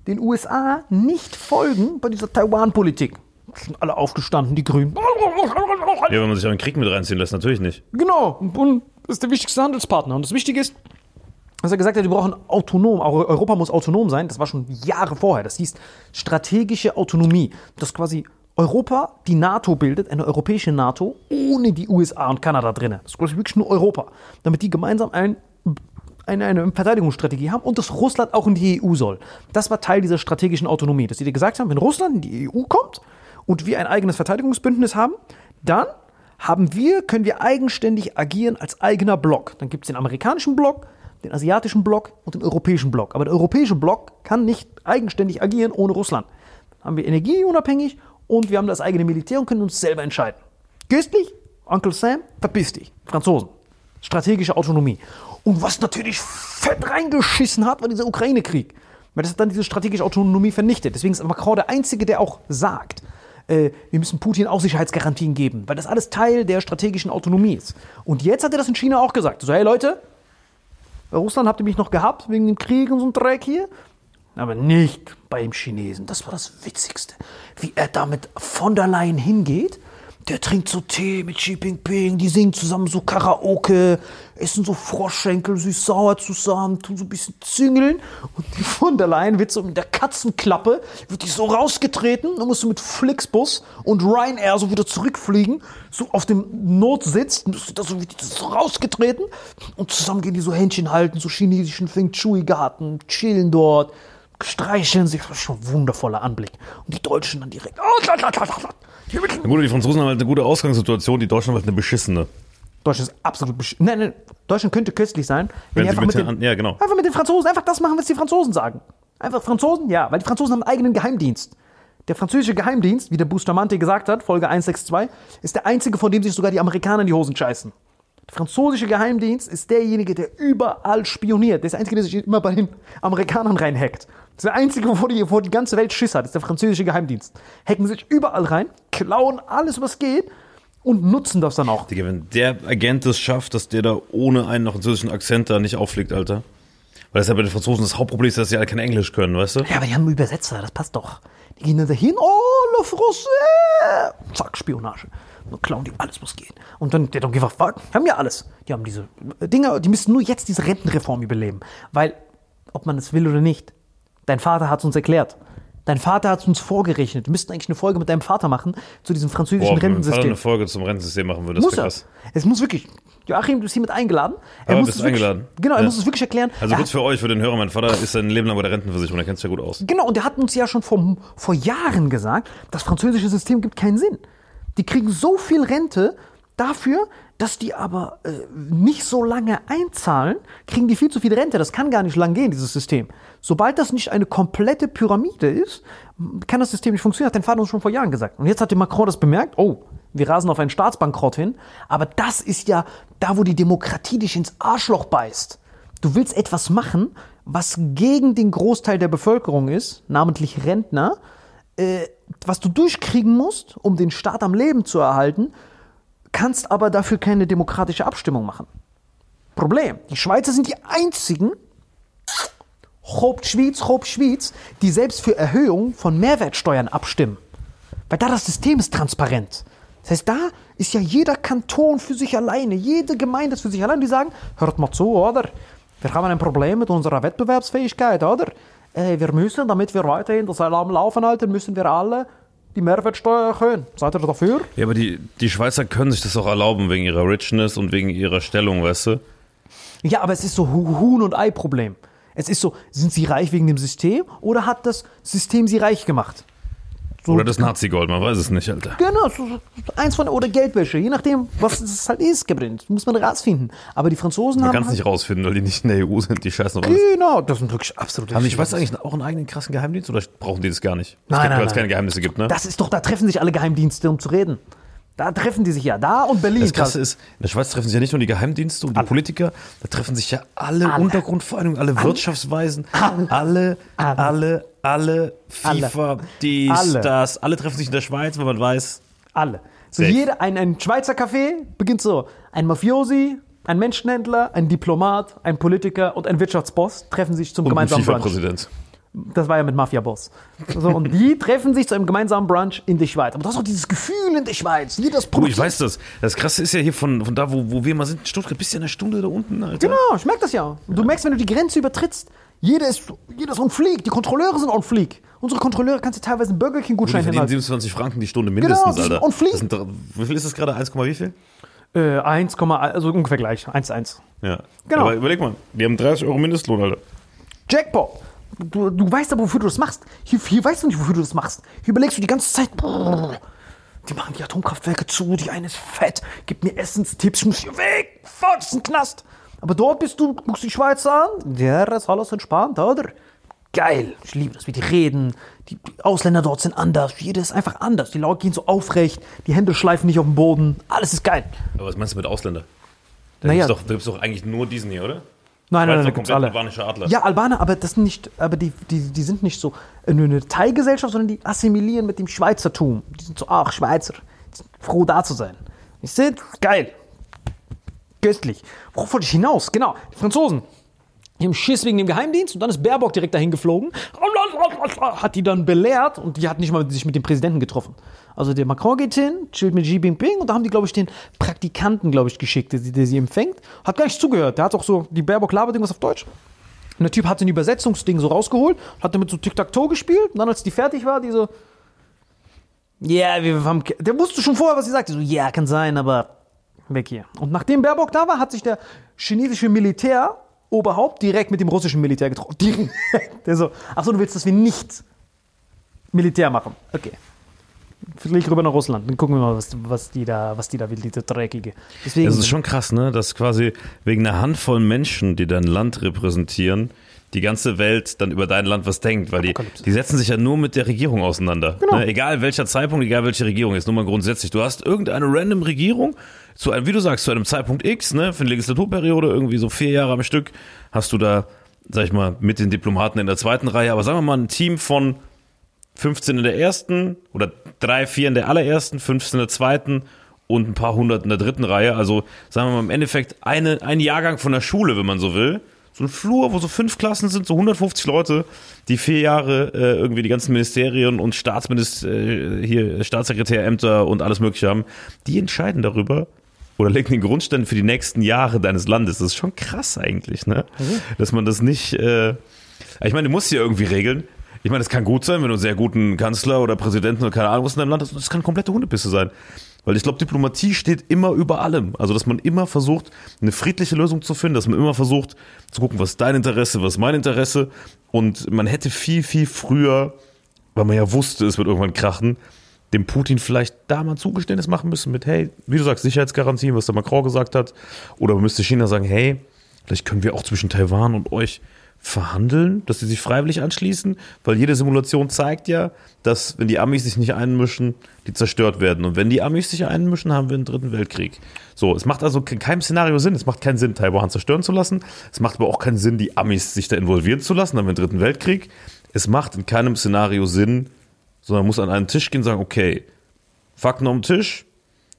den USA nicht folgen bei dieser Taiwan-Politik. Sind alle aufgestanden, die Grünen. Ja, wenn man sich auch in den Krieg mit reinziehen lässt, natürlich nicht. Genau, und das ist der wichtigste Handelspartner. Und das Wichtige ist, dass er gesagt hat, wir brauchen autonom, Europa muss autonom sein. Das war schon Jahre vorher. Das hieß strategische Autonomie. Dass quasi Europa die NATO bildet, eine europäische NATO, ohne die USA und Kanada drin. Das ist quasi wirklich nur Europa. Damit die gemeinsam ein, eine, eine Verteidigungsstrategie haben und dass Russland auch in die EU soll. Das war Teil dieser strategischen Autonomie. Dass sie dir gesagt haben, wenn Russland in die EU kommt und wir ein eigenes Verteidigungsbündnis haben, dann haben wir, können wir eigenständig agieren als eigener Block. Dann gibt es den amerikanischen Block, den asiatischen Block und den europäischen Block. Aber der europäische Block kann nicht eigenständig agieren ohne Russland. Dann haben wir energieunabhängig und wir haben das eigene Militär und können uns selber entscheiden. Göstlich, Onkel Sam, verpiss dich. Franzosen. Strategische Autonomie. Und was natürlich fett reingeschissen hat, war dieser Ukraine-Krieg. Weil das hat dann diese strategische Autonomie vernichtet. Deswegen ist Macron der Einzige, der auch sagt, äh, wir müssen Putin auch Sicherheitsgarantien geben, weil das alles Teil der strategischen Autonomie ist. Und jetzt hat er das in China auch gesagt. So, hey Leute, bei Russland habt ihr mich noch gehabt, wegen dem Krieg und so einem Dreck hier. Aber nicht beim Chinesen. Das war das Witzigste. Wie er da mit von der Leyen hingeht. Der trinkt so Tee mit Xi Jinping, die singen zusammen so Karaoke, essen so Froschschenkel süß-sauer zusammen, tun so ein bisschen züngeln. Und die von der Leyen wird so mit der Katzenklappe, wird die so rausgetreten, dann musst du mit Flixbus und Ryanair so wieder zurückfliegen, so auf dem Notsitz, und da so, so rausgetreten und zusammen gehen die so Händchen halten, so chinesischen Feng Shui-Garten, chillen dort, streicheln sich, das ist schon ein wundervoller Anblick. Und die Deutschen dann direkt, oh, Na gut, die Franzosen haben halt eine gute Ausgangssituation, die Deutschen haben halt eine beschissene. Deutschland ist absolut besch Nein, nein, Deutschland könnte köstlich sein, wenn, Wenn die einfach mit den den, ja, genau. einfach mit den Franzosen einfach das machen, was die Franzosen sagen. Einfach Franzosen, ja, weil die Franzosen haben einen eigenen Geheimdienst. Der französische Geheimdienst, wie der Bustamante gesagt hat, Folge 162, ist der einzige, von dem sich sogar die Amerikaner in die Hosen scheißen. Der französische Geheimdienst ist derjenige, der überall spioniert. Der ist der einzige, der sich immer bei den Amerikanern reinhackt. Das ist der einzige, wovor die, wovor die ganze Welt Schiss hat, ist der französische Geheimdienst. Hacken sich überall rein, klauen alles, was geht und nutzen das dann auch. Digga, wenn der Agent es schafft, dass der da ohne einen noch französischen Akzent da nicht auffliegt, Alter. Weil das ja bei den Franzosen das Hauptproblem ist, dass sie alle kein Englisch können, weißt du? Ja, aber die haben einen Übersetzer, das passt doch. Die gehen dann dahin, oh, le français. Zack, Spionage. Dann klauen die alles, was geht. Und dann, der fuck. Die haben ja alles. Die haben diese Dinger, die müssen nur jetzt diese Rentenreform überleben. Weil, ob man es will oder nicht, dein Vater hat es uns erklärt. Dein Vater hat es uns vorgerechnet. Wir müssten eigentlich eine Folge mit deinem Vater machen zu diesem französischen Boah, wenn mein Vater Rentensystem. eine Folge zum Rentensystem machen würde, das Muss wäre er. krass. Es muss wirklich. Joachim, du bist hiermit eingeladen. Er Ja, muss bist es wirklich, eingeladen. Genau, er Ja. muss es wirklich erklären. Also Er kurz für euch, für den Hörer, mein Vater ist sein Leben lang bei der Rentenversicherung, der kennt sich ja gut aus. Genau, und der hat uns ja schon vor, vor Jahren gesagt, das französische System gibt keinen Sinn. Die kriegen so viel Rente dafür, dass die aber äh, nicht so lange einzahlen, kriegen die viel zu viel Rente. Das kann gar nicht lang gehen, dieses System. Sobald das nicht eine komplette Pyramide ist, kann das System nicht funktionieren, hat dein Vater uns schon vor Jahren gesagt. Und jetzt hat der Macron das bemerkt, oh, wir rasen auf einen Staatsbankrott hin. Aber das ist ja da, wo die Demokratie dich ins Arschloch beißt. Du willst etwas machen, was gegen den Großteil der Bevölkerung ist, namentlich Rentner, äh, was du durchkriegen musst, um den Staat am Leben zu erhalten, kannst aber dafür keine demokratische Abstimmung machen. Problem, die Schweizer sind die einzigen, Hauptschweiz, Hauptschweiz, die selbst für Erhöhung von Mehrwertsteuern abstimmen. Weil da das System ist transparent. Das heißt, da ist ja jeder Kanton für sich alleine, jede Gemeinde ist für sich alleine, die sagen, hört mal zu, oder? Wir haben ein Problem mit unserer Wettbewerbsfähigkeit, oder? Äh, wir müssen, damit wir weiterhin das am Laufen halten, müssen wir alle die Mehrwertsteuer erhöhen. Seid ihr dafür? Ja, aber die, die Schweizer können sich das auch erlauben wegen ihrer Richness und wegen ihrer Stellung, weißt du? Ja, aber es ist so Hu- Huhn- und Ei-Problem. Es ist so, sind sie reich wegen dem System oder hat das System sie reich gemacht? So, Oder das Nazi-Gold, man weiß es nicht, Alter. Genau, so, eins von oder Geldwäsche, je nachdem, was es halt ist, gebrannt. Muss man rausfinden. Aber die Franzosen Man haben. kann es halt, nicht rausfinden, weil die nicht in der EU sind, die scheißen auf alles. Genau, das sind wirklich absolute. Haben die Schweizer eigentlich auch einen eigenen krassen Geheimdienst oder brauchen die das gar nicht? Es Nein, gibt, nein, weil es keine Geheimnisse gibt, ne? Das ist doch, da treffen sich alle Geheimdienste, um zu reden. Da treffen die sich ja. Da und Berlin. Das Krasse ist, in der Schweiz treffen sich ja nicht nur die Geheimdienste und die Politiker, da treffen sich ja alle, Alle. Untergrundvereinigungen, alle, Wirtschaftsweisen, alle, alle, alle, FIFA, dies, Alle. das, alle treffen sich in der Schweiz, weil man weiß, Alle. So jeder, ein, ein Schweizer Café beginnt so. Ein Mafiosi, ein Menschenhändler, ein Diplomat, ein Politiker und ein Wirtschaftsboss treffen sich zum und ein gemeinsamen Brunch. FIFA-Präsident. Das war ja mit Mafia-Boss. So, und die treffen sich zu einem gemeinsamen Brunch in der Schweiz. Aber das ist auch dieses Gefühl in der Schweiz. Jedes Du, Produkt. ich weiß das. Das Krasse ist ja hier von, von da, wo, wo wir mal sind, in Stuttgart, bist ja eine Stunde da unten, Alter. Genau, ich merke das ja. Und du merkst, wenn du die Grenze übertrittst, jeder ist, jeder ist on fleek. Die Kontrolleure sind on fleek. Unsere Kontrolleure kannst du teilweise einen Burger Gut, die King-Gutschein hinhalten. 27 Franken die Stunde mindestens, Genau, die sind Alter. on fleek. Sind, wie viel ist das gerade? 1, wie viel? Äh, 1, also ungefähr gleich. 1 1. Ja. Genau. Aber überleg mal, die haben 30 Euro Mindestlohn, Alter. Jackpot. Du, du weißt aber, wofür du das machst. Hier, hier weißt du nicht, wofür du das machst. Hier überlegst du die ganze Zeit, brrr, die machen die Atomkraftwerke zu, die eine ist fett, gib mir Essenstipps, ich muss hier weg, fort, das ist ein Knast. Aber dort bist du, guckst die Schweizer an, ja, das ist alles entspannt, oder? Geil, ich liebe das, wie die reden. Die die Ausländer dort sind anders, jeder ist einfach anders. Die Leute gehen so aufrecht, die Hände schleifen nicht auf dem Boden, alles ist geil. Aber was meinst du mit Ausländer? Da Naja. gibt's doch, da gibt's doch eigentlich nur diesen hier, oder? Nein, nein, nein, komplett alle. albanischer Adler. Ja, Albaner, aber das sind nicht, aber die, die, die sind nicht so äh, eine Teilgesellschaft, sondern die assimilieren mit dem Schweizertum. Die sind so, ach, Schweizer, die sind froh da zu sein. Ich sehe, geil. Köstlich. Worauf wollte ich hinaus? Genau, die Franzosen. Die haben Schiss wegen dem Geheimdienst und dann ist Baerbock direkt dahin geflogen, hat die dann belehrt und die hat nicht mal sich mit dem Präsidenten getroffen. Also der Macron geht hin, chillt mit Xi Jinping und da haben die, glaube ich, den Praktikanten, glaube ich, geschickt, der, sie- der sie empfängt. Hat gar nicht zugehört. Der hat auch so, die Baerbock labert irgendwas auf Deutsch. Und der Typ hat ein Übersetzungsding so rausgeholt, hat damit so Tic-Tac-Toe gespielt und dann, als die fertig war, die so, ja, wir haben, ke-" der wusste schon vorher, was sie sagt. Die so, ja, kann sein, aber weg hier. Und nachdem Baerbock da war, hat sich der chinesische Militäroberhaupt direkt mit dem russischen Militär getroffen. Direkt. Der so, achso, du willst, dass wir nicht Militär machen. Okay. Flieg rüber nach Russland, dann gucken wir mal, was, was die da, was die da will, diese dreckige. Deswegen, Das ist schon krass, ne? Dass quasi wegen einer Handvoll Menschen, die dein Land repräsentieren, die ganze Welt dann über dein Land was denkt, weil die, die setzen sich ja nur mit der Regierung auseinander. Genau. Ne? Egal welcher Zeitpunkt, egal welche Regierung, jetzt nur mal grundsätzlich. Du hast irgendeine random Regierung, zu einem, wie du sagst, zu einem Zeitpunkt X, ne, für eine Legislaturperiode, irgendwie so vier Jahre am Stück, hast du da, sag ich mal, mit den Diplomaten in der zweiten Reihe, aber sagen wir mal ein Team von 15 in der ersten oder drei, vier in der allerersten, 15 in der zweiten und ein paar hundert in der dritten Reihe. Also sagen wir mal im Endeffekt eine, ein Jahrgang von der Schule, wenn man so will. So ein Flur, wo so fünf Klassen sind, so 150 Leute, die vier Jahre äh, irgendwie die ganzen Ministerien und Staatsminister, äh, hier Staatssekretärämter und alles Mögliche haben, die entscheiden darüber oder legen den Grundstein für die nächsten Jahre deines Landes. Das ist schon krass eigentlich, ne? Dass man das nicht. Äh, ich meine, du musst hier irgendwie regeln. Ich meine, es kann gut sein, wenn du einen sehr guten Kanzler oder Präsidenten oder keine Ahnung was in deinem Land hast. Das kann komplette Hundepisse sein. Weil ich glaube, Diplomatie steht immer über allem. Also, dass man immer versucht, eine friedliche Lösung zu finden, dass man immer versucht zu gucken, was ist dein Interesse, was ist mein Interesse. Und man hätte viel, viel früher, weil man ja wusste, es wird irgendwann krachen, dem Putin vielleicht da mal ein Zugeständnis machen müssen mit, hey, wie du sagst, Sicherheitsgarantien, was der Macron gesagt hat. Oder müsste China sagen, hey, vielleicht können wir auch zwischen Taiwan und euch verhandeln, dass sie sich freiwillig anschließen, weil jede Simulation zeigt ja, dass wenn die Amis sich nicht einmischen, die zerstört werden. Und wenn die Amis sich einmischen, haben wir einen dritten Weltkrieg. So, es macht also in keinem Szenario Sinn. Es macht keinen Sinn, Taiwan zerstören zu lassen. Es macht aber auch keinen Sinn, die Amis sich da involvieren zu lassen. Dann haben wir einen dritten Weltkrieg. Es macht in keinem Szenario Sinn, sondern muss an einen Tisch gehen und sagen, okay, Fakten am Tisch,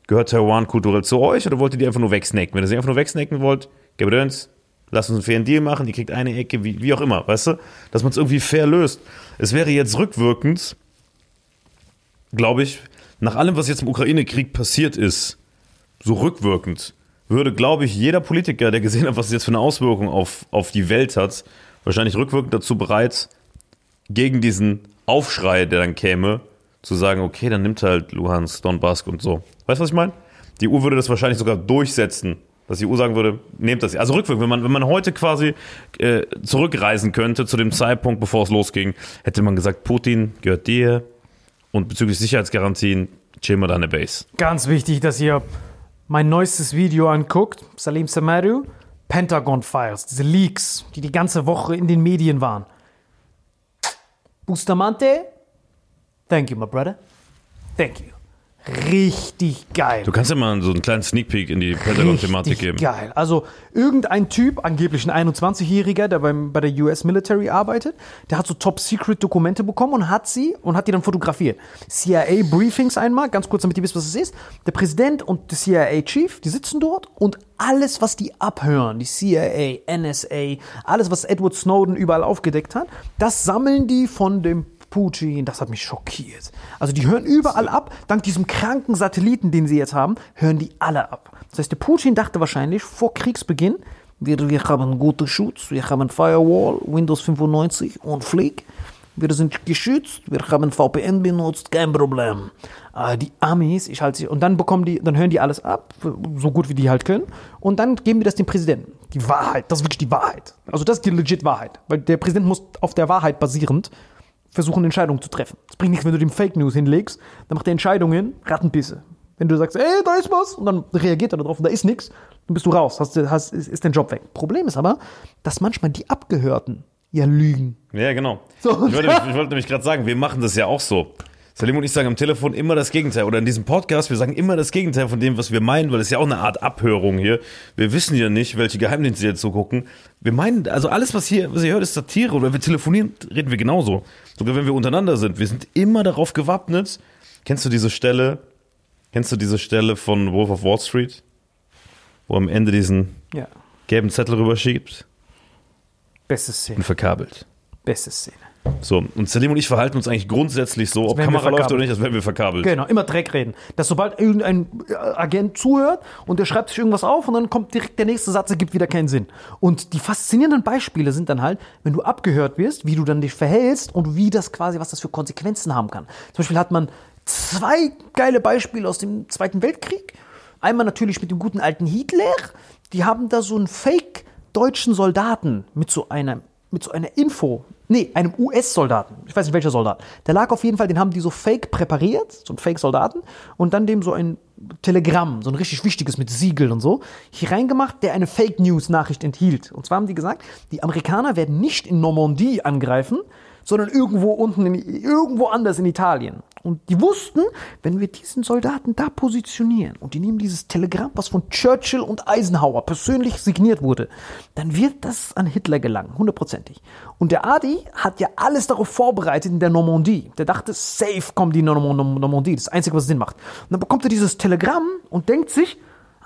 gehört Taiwan kulturell zu euch oder wollt ihr die einfach nur wegsnacken? Wenn ihr sie einfach nur wegsnacken wollt, gebt uns, lasst uns einen fairen Deal machen, die kriegt eine Ecke, wie, wie auch immer, weißt du? Dass man es irgendwie fair löst. Es wäre jetzt rückwirkend, glaube ich, nach allem, was jetzt im Ukraine-Krieg passiert ist, so rückwirkend, würde, glaube ich, jeder Politiker, der gesehen hat, was es jetzt für eine Auswirkung auf, auf die Welt hat, wahrscheinlich rückwirkend dazu bereit, gegen diesen Aufschrei, der dann käme, zu sagen, okay, dann nimmt halt Luhansk, Donbass und so. Weißt du, was ich meine? Die EU würde das wahrscheinlich sogar durchsetzen, dass die EU sagen würde, nehmt das. Also rückwirkend, wenn man, wenn man heute quasi äh, zurückreisen könnte zu dem Zeitpunkt, bevor es losging, hätte man gesagt, Putin gehört dir und bezüglich Sicherheitsgarantien, chill mal deine Base. Ganz wichtig, dass ihr mein neuestes Video anguckt, Salim Samaru, Pentagon Files, diese Leaks, die die ganze Woche in den Medien waren. Bustamante, thank you, my brother. Thank you. Richtig geil. Du kannst ja mal so einen kleinen Sneak Peek in die Pentagon-Thematik Richtig geben. geil. Also irgendein Typ, angeblich ein 21-Jähriger, der beim, bei der US Military arbeitet, der hat so Top-Secret-Dokumente bekommen und hat sie und hat die dann fotografiert. CIA-Briefings einmal, ganz kurz, damit ihr wisst, was es ist. Der Präsident und der CIA-Chief, die sitzen dort und alles, was die abhören, die CIA, NSA, alles, was Edward Snowden überall aufgedeckt hat, das sammeln die von dem Putin, das hat mich schockiert. Also die hören überall ab. Dank diesem kranken Satelliten, den sie jetzt haben, hören die alle ab. Das heißt, der Putin dachte wahrscheinlich vor Kriegsbeginn, wir, wir haben guten Schutz, wir haben Firewall, Windows 95 und Flick. Wir sind geschützt, wir haben VPN benutzt, kein Problem. Äh, die Amis, ich halte sie, und dann bekommen die, dann hören die alles ab, so gut wie die halt können, und dann geben die das dem Präsidenten. Die Wahrheit, das ist wirklich die Wahrheit. Also das ist die legit Wahrheit, weil der Präsident muss auf der Wahrheit basierend versuchen, Entscheidungen zu treffen. Das bringt nichts, wenn du dem Fake News hinlegst, dann macht er Entscheidungen, Rattenpisse. Wenn du sagst, ey, da ist was, und dann reagiert er darauf und da ist nichts, dann bist du raus, hast, hast, ist, ist dein Job weg. Problem ist aber, dass manchmal die Abgehörten ja lügen. Ja, genau. So. Ich, wollte, ich wollte nämlich gerade sagen, wir machen das ja auch so. Salim und ich sagen am Telefon immer das Gegenteil. Oder in diesem Podcast, wir sagen immer das Gegenteil von dem, was wir meinen, weil es ja auch eine Art Abhörung hier. Wir wissen ja nicht, welche Geheimdienste jetzt so gucken. Wir meinen, also alles, was hier, was ihr hört, ist Satire. Oder wenn wir telefonieren, reden wir genauso. Sogar wenn wir untereinander sind. Wir sind immer darauf gewappnet. Kennst du diese Stelle? Kennst du diese Stelle von Wolf of Wall Street? Wo am Ende diesen Ja. gelben Zettel rüberschiebt Beste Szene. und verkabelt. Beste Szene. So, und Salim und ich verhalten uns eigentlich grundsätzlich so, ob Kamera läuft oder nicht, als wären wir verkabelt. Genau, immer Dreck reden. Dass sobald irgendein äh, Agent zuhört und der schreibt sich irgendwas auf und dann kommt direkt der nächste Satz, ergibt wieder keinen Sinn. Und die faszinierenden Beispiele sind dann halt, wenn du abgehört wirst, wie du dann dich verhältst und wie das quasi, was das für Konsequenzen haben kann. Zum Beispiel hat man zwei geile Beispiele aus dem Zweiten Weltkrieg. Einmal natürlich mit dem guten alten Hitler. Die haben da so einen fake deutschen Soldaten mit so einer mit so einer Info, nee, einem US-Soldaten, ich weiß nicht welcher Soldat, der lag auf jeden Fall, den haben die so fake präpariert, so ein Fake-Soldaten, und dann dem so ein Telegramm, so ein richtig wichtiges mit Siegel und so, hier reingemacht, der eine Fake-News-Nachricht enthielt. Und zwar haben die gesagt, die Amerikaner werden nicht in Normandie angreifen, sondern irgendwo unten, in, irgendwo anders in Italien. Und die wussten, wenn wir diesen Soldaten da positionieren und die nehmen dieses Telegramm, was von Churchill und Eisenhower persönlich signiert wurde, dann wird das an Hitler gelangen, hundertprozentig. Und der Adi hat ja alles darauf vorbereitet in der Normandie. Der dachte, safe kommen die Normandie, das Einzige, was Sinn macht. Und dann bekommt er dieses Telegramm und denkt sich,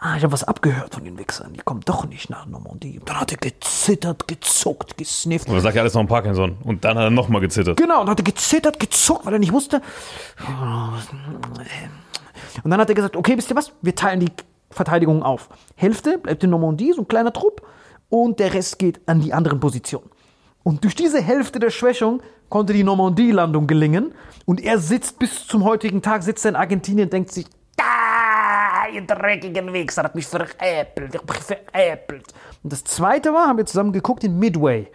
ah, ich habe was abgehört von den Wichsern, die kommen doch nicht nach Normandie. Und dann hat er gezittert, gezuckt, gesnifft. Aber sagt ja alles noch ein Parkinson. Und dann hat er nochmal gezittert. Genau, und hat er gezittert, gezuckt, weil er nicht wusste. Und dann hat er gesagt, okay, wisst ihr was? Wir teilen die Verteidigung auf. Hälfte bleibt in Normandie, so ein kleiner Trupp, und der Rest geht an die anderen Positionen. Und durch diese Hälfte der Schwächung konnte die Normandie-Landung gelingen. Und er sitzt bis zum heutigen Tag, sitzt er in Argentinien und denkt sich, ah, ihr dreckigen Wichser, hat mich veräppelt, hat mich veräppelt. Und das zweite war, haben wir zusammen geguckt in Midway,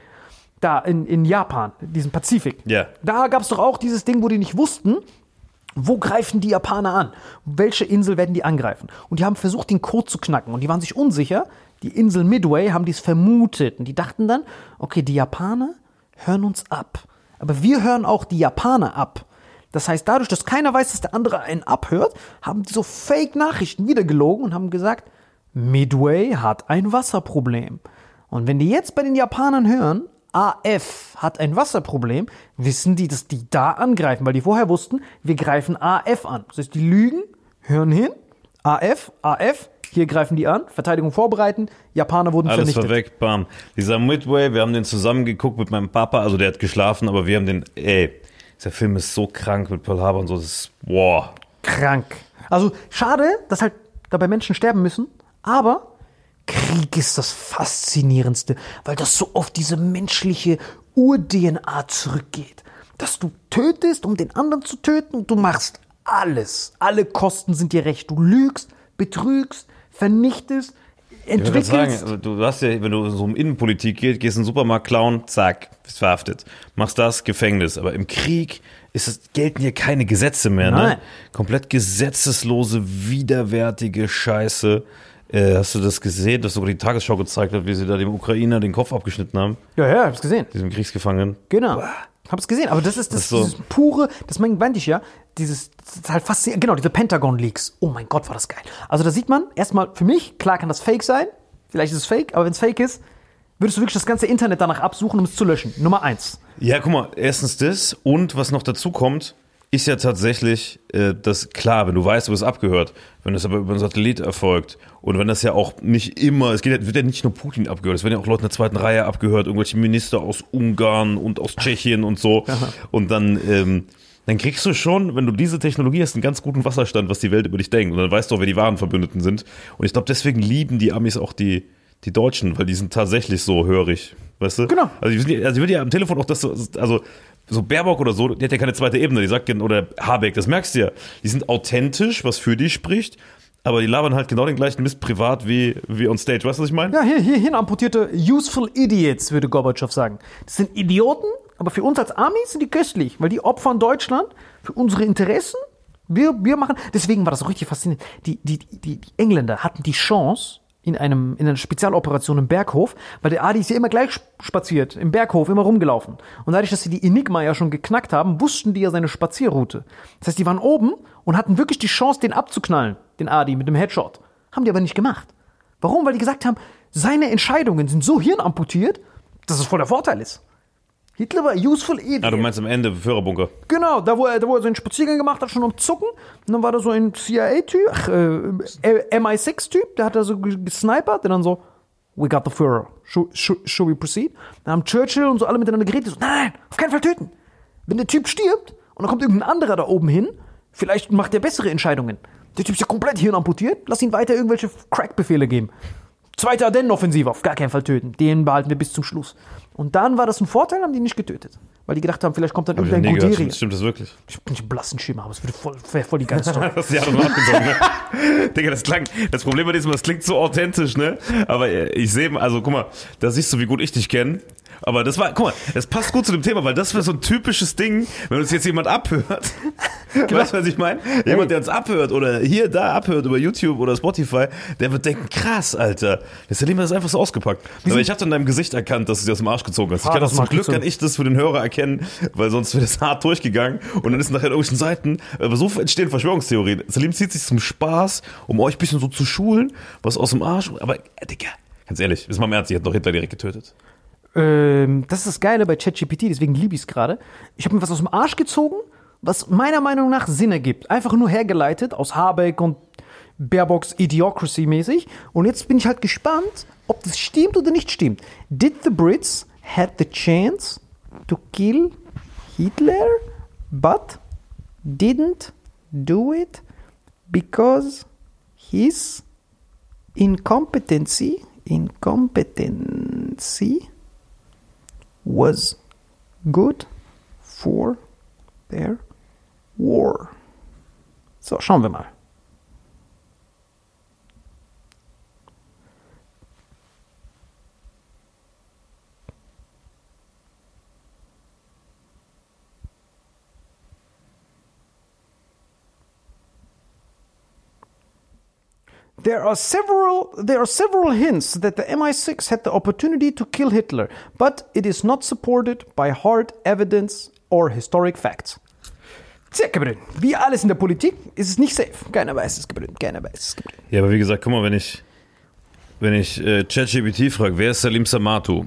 da in, in Japan, in diesem Pazifik. Ja. Da gab es doch auch dieses Ding, wo die nicht wussten, wo greifen die Japaner an? Welche Insel werden die angreifen? Und die haben versucht, den Code zu knacken. Und die waren sich unsicher. Die Insel Midway haben dies vermutet. Und die dachten dann, okay, die Japaner hören uns ab. Aber wir hören auch die Japaner ab. Das heißt, dadurch, dass keiner weiß, dass der andere einen abhört, haben die so Fake-Nachrichten wieder gelogen und haben gesagt, Midway hat ein Wasserproblem. Und wenn die jetzt bei den Japanern hören, AF hat ein Wasserproblem, wissen die, dass die da angreifen, weil die vorher wussten, wir greifen AF an. Das heißt, die lügen, hören hin, AF, AF, hier greifen die an, Verteidigung vorbereiten, Japaner wurden Alles vernichtet. war weg, bam. Dieser Midway, wir haben den zusammen geguckt mit meinem Papa, also der hat geschlafen, aber wir haben den, ey, dieser Film ist so krank mit Pearl Harbor und so, das ist, boah. Krank. Also schade, dass halt dabei Menschen sterben müssen, aber Krieg ist das Faszinierendste, weil das so auf diese menschliche Ur-DNA zurückgeht. dass du tötest, um den anderen zu töten du machst alles. Alle Kosten sind dir recht. Du lügst, betrügst, vernichtest, Ich entwickelst. sagen, du hast ja, wenn du so um Innenpolitik geht, gehst in den Supermarkt klauen, zack, bist verhaftet. Machst das, Gefängnis. Aber im Krieg ist es, gelten hier keine Gesetze mehr, Nein. ne? Komplett gesetzeslose, widerwärtige Scheiße. Äh, hast du das gesehen, dass sogar die Tagesschau gezeigt hat, wie sie da dem Ukrainer den Kopf abgeschnitten haben, ja, ja, hab's gesehen. diesem Kriegsgefangenen? Genau. Hab's gesehen, aber das ist das, Das so. dieses pure, das meinte ich ja, dieses, das ist halt fast, genau, diese Pentagon-Leaks. Oh mein Gott, war das geil. Also da sieht man, erstmal für mich, klar kann das Fake sein, vielleicht ist es Fake, aber wenn es Fake ist, würdest du wirklich das ganze Internet danach absuchen, um es zu löschen. Nummer eins. Ja, guck mal, erstens das und was noch dazu kommt, ist ja tatsächlich, äh, das klar, wenn du weißt, du bist abgehört, wenn das aber über einen Satellit erfolgt und wenn das ja auch nicht immer, es geht, wird ja nicht nur Putin abgehört, es werden ja auch Leute in der zweiten Reihe abgehört, irgendwelche Minister aus Ungarn und aus Tschechien und so und dann, ähm, dann kriegst du schon, wenn du diese Technologie hast, einen ganz guten Wasserstand, was die Welt über dich denkt und dann weißt du auch, wer die wahren Verbündeten sind und ich glaube, deswegen lieben die Amis auch die die Deutschen, weil die sind tatsächlich so hörig, weißt du? Genau. Also, die, ja- also wird ja am Telefon auch das so, also so Baerbock oder so, die hat ja keine zweite Ebene, die sagt, oder Habeck, das merkst du ja. Die sind authentisch, was für die spricht, aber die labern halt genau den gleichen Mist privat wie, wie on stage, weißt du, was ich meine? Ja, hier, hierhin amputierte Useful Idiots, würde Gorbatschow sagen. Das sind Idioten, aber für uns als Amis sind die köstlich, weil die opfern Deutschland für unsere Interessen. Wir, wir machen, deswegen war das so richtig faszinierend. Die, die, die, die Engländer hatten die Chance, in, einem, in einer Spezialoperation im Berghof, weil der Adi ist ja immer gleich spaziert, im Berghof, immer rumgelaufen. Und dadurch, dass sie die Enigma ja schon geknackt haben, wussten die ja seine Spazierroute. Das heißt, die waren oben und hatten wirklich die Chance, den abzuknallen, den Adi, mit dem Headshot. Haben die aber nicht gemacht. Warum? Weil die gesagt haben, seine Entscheidungen sind so hirnamputiert, dass es voll der Vorteil ist. Hitler war useful idiot. Ah, du meinst am Ende Führerbunker. Genau, da wo, er, da wo er seinen Spaziergang gemacht hat, schon am Zucken. Und dann war da so ein CIA-Typ, äh, MI6-Typ, der hat da so ge- gesnipert, der dann so, we got the Führer, should, should, should we proceed? Dann haben Churchill und so alle miteinander geredet, die so, nein, nein, auf keinen Fall töten. Wenn der Typ stirbt und dann kommt irgendein anderer da oben hin, vielleicht macht der bessere Entscheidungen. Der Typ ist ja komplett hirnamputiert, lass ihn weiter irgendwelche Crack-Befehle geben. Zweite Ardennenoffensive, auf gar keinen Fall töten. Den behalten wir bis zum Schluss. Und dann war das ein Vorteil, haben die nicht getötet. Weil die gedacht haben, vielleicht kommt dann Hab irgendein gehört. Guderi. Stimmt, das wirklich? Ich bin nicht blassen Schimmer, aber es würde voll, voll die geile Story. Das Jahr nachgezogen, ne? Digga, das klang, das Problem bei diesem, das klingt so authentisch, ne? Aber äh, ich sehe, also guck mal, da siehst du, wie gut ich dich kenne. Aber das war, guck mal, das passt gut zu dem Thema, weil das wäre so ein typisches Ding, wenn uns jetzt jemand abhört. Weißt du, was ich meine? Jemand, der uns abhört oder hier, da abhört über YouTube oder Spotify, der wird denken, krass, Alter. Das Leben ist einfach so ausgepackt. Aber ich habe in deinem Gesicht erkannt, dass du dir aus dem Arsch gezogen hast. Ich Hart kann das zum Glück kann ich das für den Hörer erkennen, weil sonst wäre das hart durchgegangen und dann ist nachher in irgendwelchen Seiten, aber so entstehen Verschwörungstheorien. Salim zieht sich zum Spaß, um euch ein bisschen so zu schulen, was aus dem Arsch, aber äh, Digga, ganz ehrlich, ist mal im Ernst, die hat doch Hitler direkt getötet. Ähm, das ist das Geile bei ChatGPT, deswegen liebe ich es gerade. Ich habe mir was aus dem Arsch gezogen, was meiner Meinung nach Sinn ergibt. Einfach nur hergeleitet aus Habeck und Baerbocks Idiocracy mäßig. Und jetzt bin ich halt gespannt, ob das stimmt oder nicht stimmt. Did the Brits had the chance to kill Hitler, but didn't do it because his incompetency, incompetency was good for their war. So, schauen wir mal. There are several there are several hints that the MI6 had the opportunity to kill Hitler, but it is not supported by hard evidence or historic facts. Sehr Gabriel. Wie alles in der Politik ist es nicht safe. Keiner weiß es, Gabriel. Keiner weiß es, Gabriel. Ja, aber wie gesagt, guck mal, wenn ich, wenn ich äh, ChatGPT frage, wer ist Salim Samatu?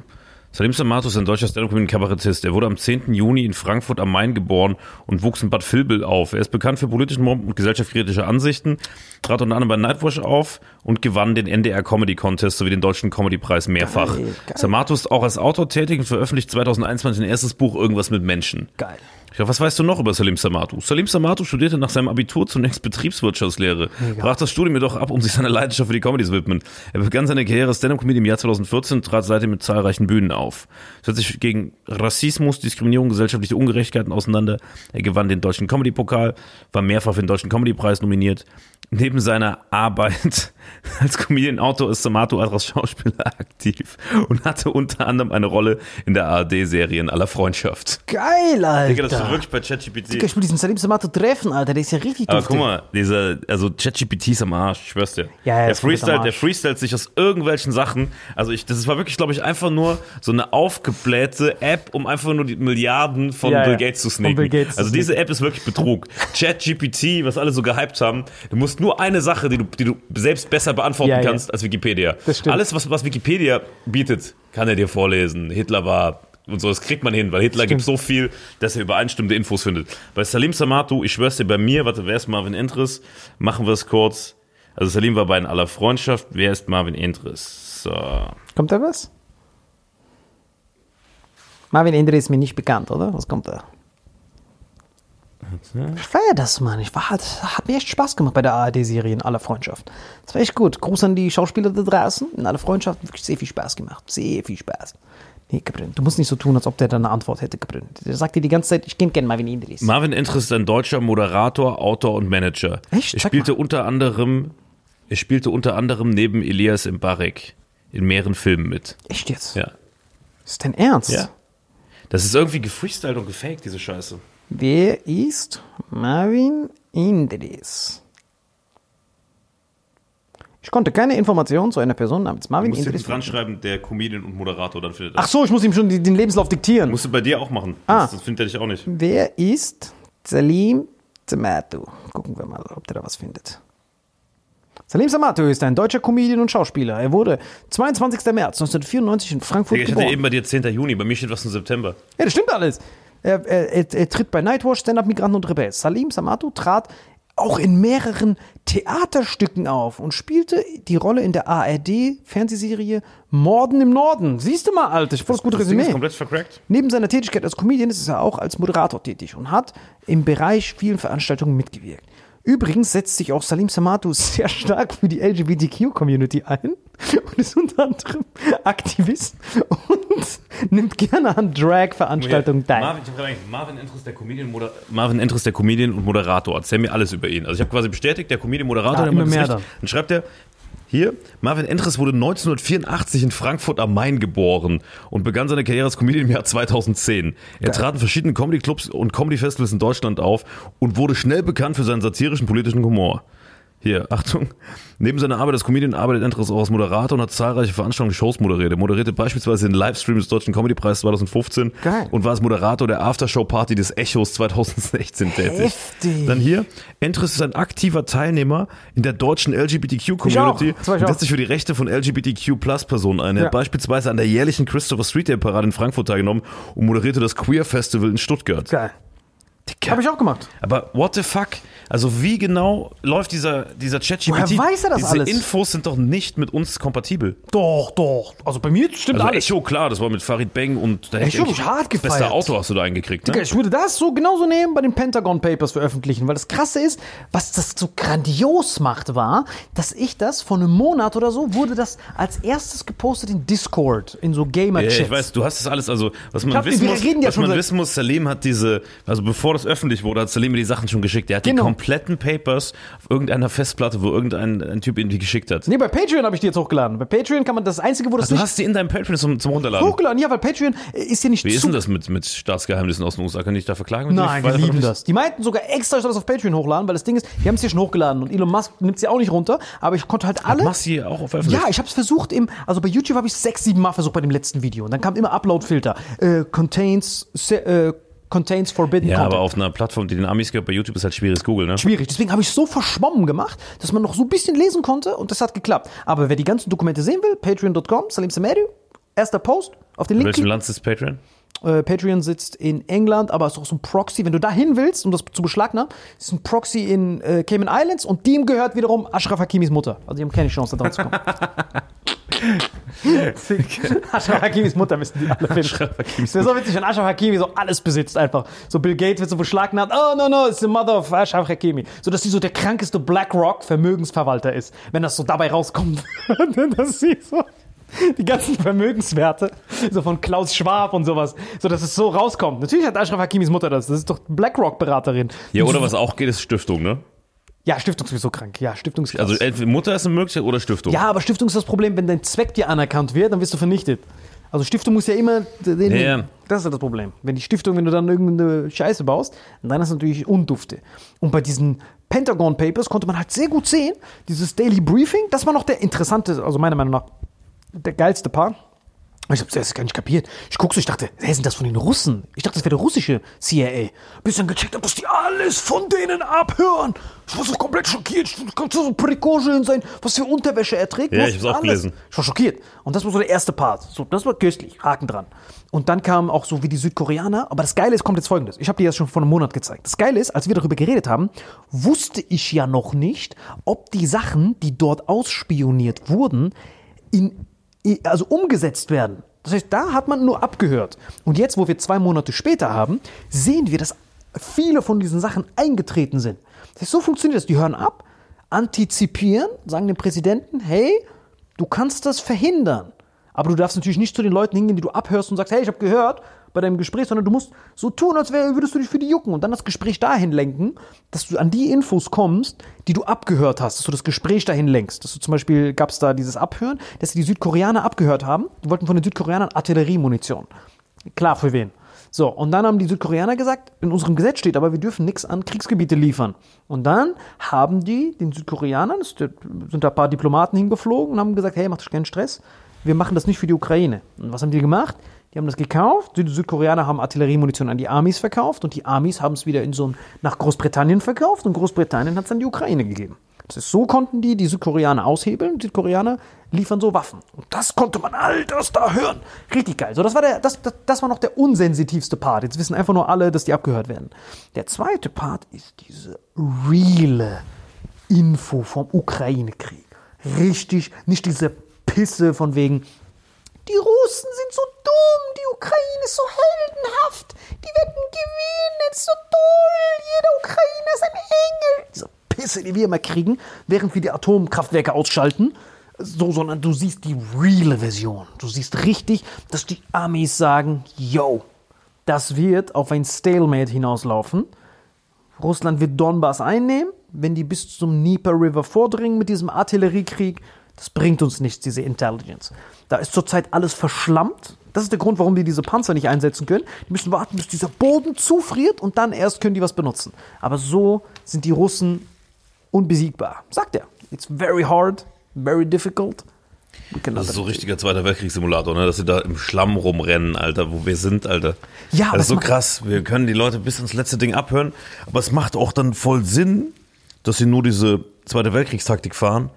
Salim Samatu ist ein deutscher Stand-Up-Kabarettist. Er wurde am 10. Juni in Frankfurt am Main geboren und wuchs in Bad Vilbel auf. Er ist bekannt für politischen Mob und gesellschaftskritische Ansichten, trat unter anderem bei Nightwatch auf und gewann den NDR Comedy Contest sowie den Deutschen Comedy-Preis mehrfach. Geil, geil. Samatu ist auch als Autor tätig und veröffentlicht 2021 ein erstes Buch Irgendwas mit Menschen. Geil. Ja, was weißt du noch über Salim Samatu? Salim Samatu studierte nach seinem Abitur zunächst Betriebswirtschaftslehre, brach das Studium jedoch ab, um sich seiner Leidenschaft für die Comedy zu widmen. Er begann seine Karriere als Stand-Up-Comedy im Jahr 2014 und trat seitdem mit zahlreichen Bühnen auf. Er setzt sich gegen Rassismus, Diskriminierung, gesellschaftliche Ungerechtigkeiten auseinander. Er gewann den Deutschen Comedy-Pokal, war mehrfach für den Deutschen Comedy-Preis nominiert. Neben seiner Arbeit als Comedian-Autor ist Samato als Schauspieler aktiv und hatte unter anderem eine Rolle in der ARD-Serie in aller Freundschaft. Geil, Alter. Digga, das ist wirklich bei ChatGPT. Digga, ich will diesen Salim Samato treffen, Alter. Der ist ja richtig Aber duftig. guck mal, dieser, also ChatGPT ist am Arsch, ich schwör's dir. Ja, ja, der am freestylt, der Arsch. freestylt sich aus irgendwelchen Sachen. Also ich, das war wirklich, glaube ich, einfach nur so eine aufgeblähte App, um einfach nur die Milliarden von Ja, Bill. Gates zu. Bill Gates also diese. App ist wirklich Betrug. ChatGPT, was alle so gehypt haben, du musst nur eine Sache, die du, die du selbst besser beantworten Ja, ja. kannst als Wikipedia. Das stimmt. Alles, was, was Wikipedia bietet, kann er dir vorlesen. Hitler war und so, das kriegt man hin, weil Hitler gibt so viel, dass er übereinstimmende Infos findet. Bei Salim Samatu, ich schwör's dir, bei mir, warte, wer ist Marvin Entris? Machen wir es kurz. Also Salim war bei in aller Freundschaft. Wer ist Marvin Entris? So. Kommt da was? Marvin Endre ist mir nicht bekannt, oder? Was kommt da? Ich feier das, Mann. Ich war, hat, hat mir echt Spaß gemacht bei der ARD-Serie in aller Freundschaft. Das war echt gut. Gruß an die Schauspieler da draußen. In aller Freundschaft wirklich sehr viel Spaß gemacht. Sehr viel Spaß. Nee, Gabriel, du musst nicht so tun, als ob der da eine Antwort hätte, Gabriel. Der sagt dir die ganze Zeit, ich kenne gern Marvin Indris. Marvin Entris ist ein deutscher Moderator, Autor und Manager. Echt? Er spielte unter anderem, er spielte unter anderem neben Elias Mbarek in mehreren Filmen mit. echt jetzt? Ja. Ist dein Ernst? Ja. Das ist irgendwie gefreestylt und gefaked, diese Scheiße. Wer ist Marvin Indris? Ich konnte keine Informationen zu einer Person namens Du Marvin musst hinten Indris. dran schreiben, der Comedian und Moderator, dann findet er Ach so, ich muss ihm schon den Lebenslauf diktieren. Musst du bei dir auch machen. Ah. Sonst findet er dich auch nicht. Wer ist Salim Samatu? Gucken wir mal, ob der da was findet. Salim Samatu ist ein deutscher Comedian und Schauspieler. Er wurde 22. März 1994 in Frankfurt Digga, ich hatte geboren. eben bei dir 10. Juni, bei mir steht was im September. Ja, das stimmt alles. Er, er, er, tritt bei Nightwatch, Stand-Up Migranten und Rebell. Salim Samatu trat auch in mehreren Theaterstücken auf und spielte die Rolle in der ARD-Fernsehserie Morden im Norden. Siehst du mal, Alter, ich voll das gute Ding ist Resümee. komplett vercrackt. Neben seiner Tätigkeit als Comedian ist er auch als Moderator tätig und hat im Bereich vielen Veranstaltungen mitgewirkt. Übrigens setzt sich auch Salim Samatu sehr stark für die LGBTQ-Community ein und ist unter anderem Aktivist und nimmt gerne an Drag-Veranstaltungen teil. Marvin, ich hab gerade eigentlich- Marvin Entrus, der Comedian, Moder Marvin Entrus, der Comedian und Moderator. Erzähl mir alles über ihn. Also ich habe quasi bestätigt, der Comedian, Moderator, Ja, der immer mehr recht. Dann schreibt er, hier, Marvin Entrus wurde 1984 in Frankfurt am Main geboren und begann seine Karriere als Comedian im Jahr 2010. Er trat in verschiedenen Comedy-Clubs und Comedy-Festivals in Deutschland auf und wurde schnell bekannt für seinen satirischen politischen Humor. Hier, Achtung. Neben seiner Arbeit als Comedian arbeitet Entres auch als Moderator und hat zahlreiche Veranstaltungen und Shows moderiert. Er moderierte beispielsweise den Livestream des Deutschen Comedypreises 2015 Geil. und war als Moderator der Aftershow-Party des Echos 2016 tätig. Heftig. Dann hier, Entres ist ein aktiver Teilnehmer in der deutschen LGBTQ-Community und setzt sich für die Rechte von LGBTQ-Plus-Personen ein. Er Ja. hat beispielsweise an der jährlichen Christopher Street Day Parade in Frankfurt teilgenommen und moderierte das Queer Festival in Stuttgart. Geil. Dicker. Habe ich auch gemacht. Aber what the fuck? Also wie genau läuft dieser, dieser ChatGPT? Woher weiß er das Diese alles? Infos sind doch nicht mit uns kompatibel. Doch, doch. Also bei mir stimmt Also alles. Echo, klar, das war mit Farid Bang und da hätte ich ich hart gefeiert. Bester Autor hast du da eingekriegt, Digga, ne? ich würde das so genauso nehmen bei den Pentagon Papers veröffentlichen, weil das Krasse ist, was das so grandios macht, war, dass ich das vor einem Monat oder so wurde das als erstes gepostet in Discord, in so Ja, Gamer-Chats. ich weiß, du hast das alles, also was man hab- wissen muss, ja was man wissen muss, Salim hat diese, also bevor das öffentlich wurde, hat Salim mir die Sachen schon geschickt. Der hat Genau. die kompletten Papers auf irgendeiner Festplatte, wo irgendein ein Typ die geschickt hat. Nee, bei Patreon habe ich die jetzt hochgeladen. Bei Patreon kann man das einzige, wo das Du nicht hast die in deinem Patreon zum, zum Runterladen. hochgeladen. Ja, weil Patreon äh, ist ja nicht Wie ist denn das mit, mit Staatsgeheimnissen aus den USA? Kann ich da verklagen? du Nein, die lieben das. Die meinten sogar extra, ich soll das auf Patreon hochladen, weil das Ding ist, die haben es hier schon hochgeladen und Elon Musk nimmt sie auch nicht runter, aber ich konnte halt alle. Machst du die auch auf öffentlich? Ja, ich habe es versucht im, also bei YouTube habe ich sechs, sieben Mal versucht bei dem letzten Video und dann kam immer Upload-Filter. Äh, contains, se- äh, contains forbidden Ja, content. aber auf einer Plattform, die den Amis gehört, bei YouTube ist halt schwieriges Google, ne? Schwierig. Deswegen habe ich es so verschwommen gemacht, dass man noch so ein bisschen lesen konnte und das hat geklappt. Aber wer die ganzen Dokumente sehen will, patreon.com, Salim Samedi, erster Post auf den In Link. welchem klicken. Land ist Patreon? Äh, Patreon sitzt in England, aber ist auch so ein Proxy. Wenn du da hin willst, um das zu beschlagnahmen, ist ein Proxy in äh, Cayman Islands und dem gehört wiederum Ashraf Hakimis Mutter. Also die haben keine Chance, da dran zu kommen. Ashraf Hakimis Mutter müssen die alle finden. Es wäre so witzig, wenn Ashraf Hakimi so alles besitzt einfach. So Bill Gates wird so beschlagnahmt. Oh, no, no, it's the mother of Ashraf Hakimi. So, dass sie so der krankeste BlackRock-Vermögensverwalter ist. Wenn das so dabei rauskommt. dass sie so die ganzen Vermögenswerte, so von Klaus Schwab und sowas, so dass es so rauskommt. Natürlich hat Ashraf Hakimis Mutter das. Das ist doch BlackRock-Beraterin. Ja, oder was auch geht, ist Stiftung, ne? Ja, Stiftung ist sowieso krank. Ja, Stiftung ist krass. Also entweder Mutter ist eine Möglichkeit oder Stiftung. Ja, aber Stiftung ist das Problem, wenn dein Zweck dir anerkannt wird, dann wirst du vernichtet. Also Stiftung muss ja immer den, Ja, das ist ja das Problem. Wenn die Stiftung, wenn du dann irgendeine Scheiße baust, dann ist es natürlich undufte. Und bei diesen Pentagon Papers konnte man halt sehr gut sehen, dieses Daily Briefing, das war noch der interessante, also meiner Meinung nach der geilste Part. Ich hab's erst gar nicht kapiert. Ich guck so, ich dachte, wer sind das von den Russen? Ich dachte, das wäre der russische CIA. Bis dann gecheckt hab, dass die alles von denen abhören. Ich war so komplett schockiert. Ich konnte so Prigozhin sein, was für Unterwäsche er trägt. Ja, ich hab's auch alles. gelesen. Ich war schockiert. Und das war so der erste Part. So, das war köstlich. Haken dran. Und dann kam auch so wie die Südkoreaner. Aber das Geile ist, kommt jetzt folgendes. Ich habe dir das schon vor einem Monat gezeigt. Das Geile ist, als wir darüber geredet haben, wusste ich ja noch nicht, ob die Sachen, die dort ausspioniert wurden, in, also umgesetzt werden. Das heißt, da hat man nur abgehört. Und jetzt, wo wir zwei Monate später haben, sehen wir, dass viele von diesen Sachen eingetreten sind. Das heißt, so funktioniert das. Die hören ab, antizipieren, sagen dem Präsidenten, hey, du kannst das verhindern. Aber du darfst natürlich nicht zu den Leuten hingehen, die du abhörst und sagst, hey, ich habe gehört bei deinem Gespräch, sondern du musst so tun, als würdest du dich für die jucken und dann das Gespräch dahin lenken, dass du an die Infos kommst, die du abgehört hast, dass du das Gespräch dahin lenkst. Dass du zum Beispiel gab es da dieses Abhören, dass die Südkoreaner abgehört haben. Die wollten von den Südkoreanern Artilleriemunition. Klar, für wen? So, und dann haben die Südkoreaner gesagt, in unserem Gesetz steht aber, wir dürfen nichts an Kriegsgebiete liefern. Und dann haben die den Südkoreanern, sind da ein paar Diplomaten hingeflogen und haben gesagt, hey, macht euch keinen Stress, wir machen das nicht für die Ukraine. Und was haben die gemacht? Die haben das gekauft, die Südkoreaner haben Artilleriemunition an die Amis verkauft und die Amis haben es wieder in so ein, nach Großbritannien verkauft und Großbritannien hat es an die Ukraine gegeben. Das ist, so konnten die die Südkoreaner aushebeln, die Südkoreaner liefern so Waffen. Und das konnte man all das da hören. Richtig geil. So, das, war der, das, das, das war noch der unsensitivste Part. Jetzt wissen einfach nur alle, dass die abgehört werden. Der zweite Part ist diese reale Info vom Ukraine-Krieg. Richtig, nicht diese Pisse von wegen, die Russen sind so dumm, die Ukraine ist so heldenhaft, die werden gewinnen, ist so toll, jeder Ukrainer ist ein Engel. Diese Pisse, die wir immer kriegen, während wir die Atomkraftwerke ausschalten. So, sondern du siehst die reale Version. Du siehst richtig, dass die Amis sagen, yo, das wird auf ein Stalemate hinauslaufen. Russland wird Donbass einnehmen, wenn die bis zum Dnieper River vordringen mit diesem Artilleriekrieg. Das bringt uns nichts, diese Intelligence. Da ist zurzeit alles verschlammt. Das ist der Grund, warum die diese Panzer nicht einsetzen können. Die müssen warten, bis dieser Boden zufriert und dann erst können die was benutzen. Aber so sind die Russen unbesiegbar. Sagt er. It's very hard, very difficult. Das ist so richtiger Zweiter Weltkriegssimulator, ne? Dass sie da im Schlamm rumrennen, Alter, wo wir sind, Alter. Ja, das ist so krass. Wir können die Leute bis ins letzte Ding abhören. Aber es macht auch dann voll Sinn, dass sie nur diese Zweite Weltkriegstaktik fahren,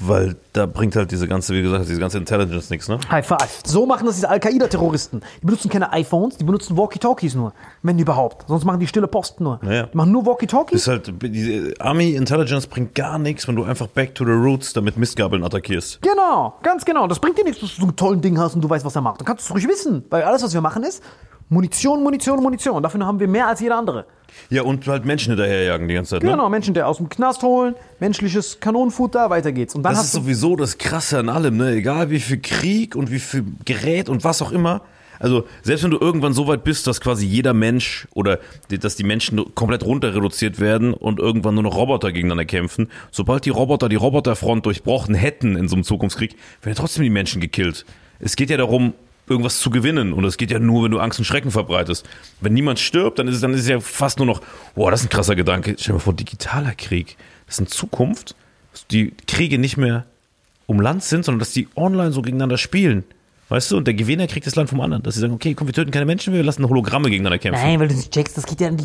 weil da bringt halt diese ganze, wie gesagt, diese ganze Intelligence nichts, ne? High five. So machen das diese Al-Qaida-Terroristen. Die benutzen keine iPhones, die benutzen Walkie-Talkies nur. Wenn überhaupt. Sonst machen die stille Posten nur. Ja, ja. Die machen nur Walkie-Talkies. Ist halt, diese Army Intelligence bringt gar nichts, wenn du einfach back to the roots damit Mistgabeln attackierst. Genau, ganz genau. Das bringt dir nichts, dass du so einen tollen Ding hast und du weißt, was er macht. Dann kannst du es ruhig wissen. Weil alles, was wir machen, ist Munition, Munition, Munition. Dafür haben wir mehr als jeder andere. Ja, und halt Menschen hinterherjagen die ganze Zeit, ne? Genau, Menschen, der aus dem Knast holen, menschliches Kanonenfutter, weiter geht's. Und dann Das ist sowieso das Krasse an allem, ne? Egal wie viel Krieg und wie viel Gerät und was auch immer. Also, selbst wenn du irgendwann so weit bist, dass quasi jeder Mensch oder die- dass die Menschen komplett runter reduziert werden und irgendwann nur noch Roboter gegeneinander kämpfen, sobald die Roboter die Roboterfront durchbrochen hätten in so einem Zukunftskrieg, werden ja trotzdem die Menschen gekillt. Es geht ja darum, irgendwas zu gewinnen. Und es geht ja nur, wenn du Angst und Schrecken verbreitest. Wenn niemand stirbt, dann ist es, dann ist es ja fast nur noch, boah, das ist ein krasser Gedanke. Stell dir mal vor, digitaler Krieg. Das ist in Zukunft, dass die Kriege nicht mehr um Land sind, sondern dass die online so gegeneinander spielen. Weißt du? Und der Gewinner kriegt das Land vom anderen. Dass sie sagen, okay, komm, wir töten keine Menschen, wir lassen Hologramme gegeneinander kämpfen. Nein, weil du nicht checkst, das geht ja an die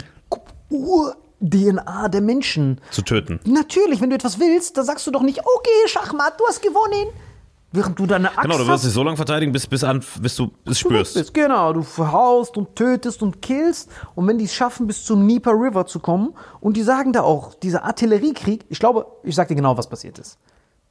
Ur-DNA der Menschen. Zu töten. Natürlich, wenn du etwas willst, dann sagst du doch nicht, okay, Schachmatt, du hast gewonnen. Während du deine Axt Genau, du wirst dich so lange verteidigen, bis, bis, an, bis du es spürst. bist. Genau, du verhaust und tötest und killst. Und wenn die es schaffen, bis zum Dnieper River zu kommen, und die sagen da auch, dieser Artilleriekrieg, ich glaube, ich sag dir genau, was passiert ist.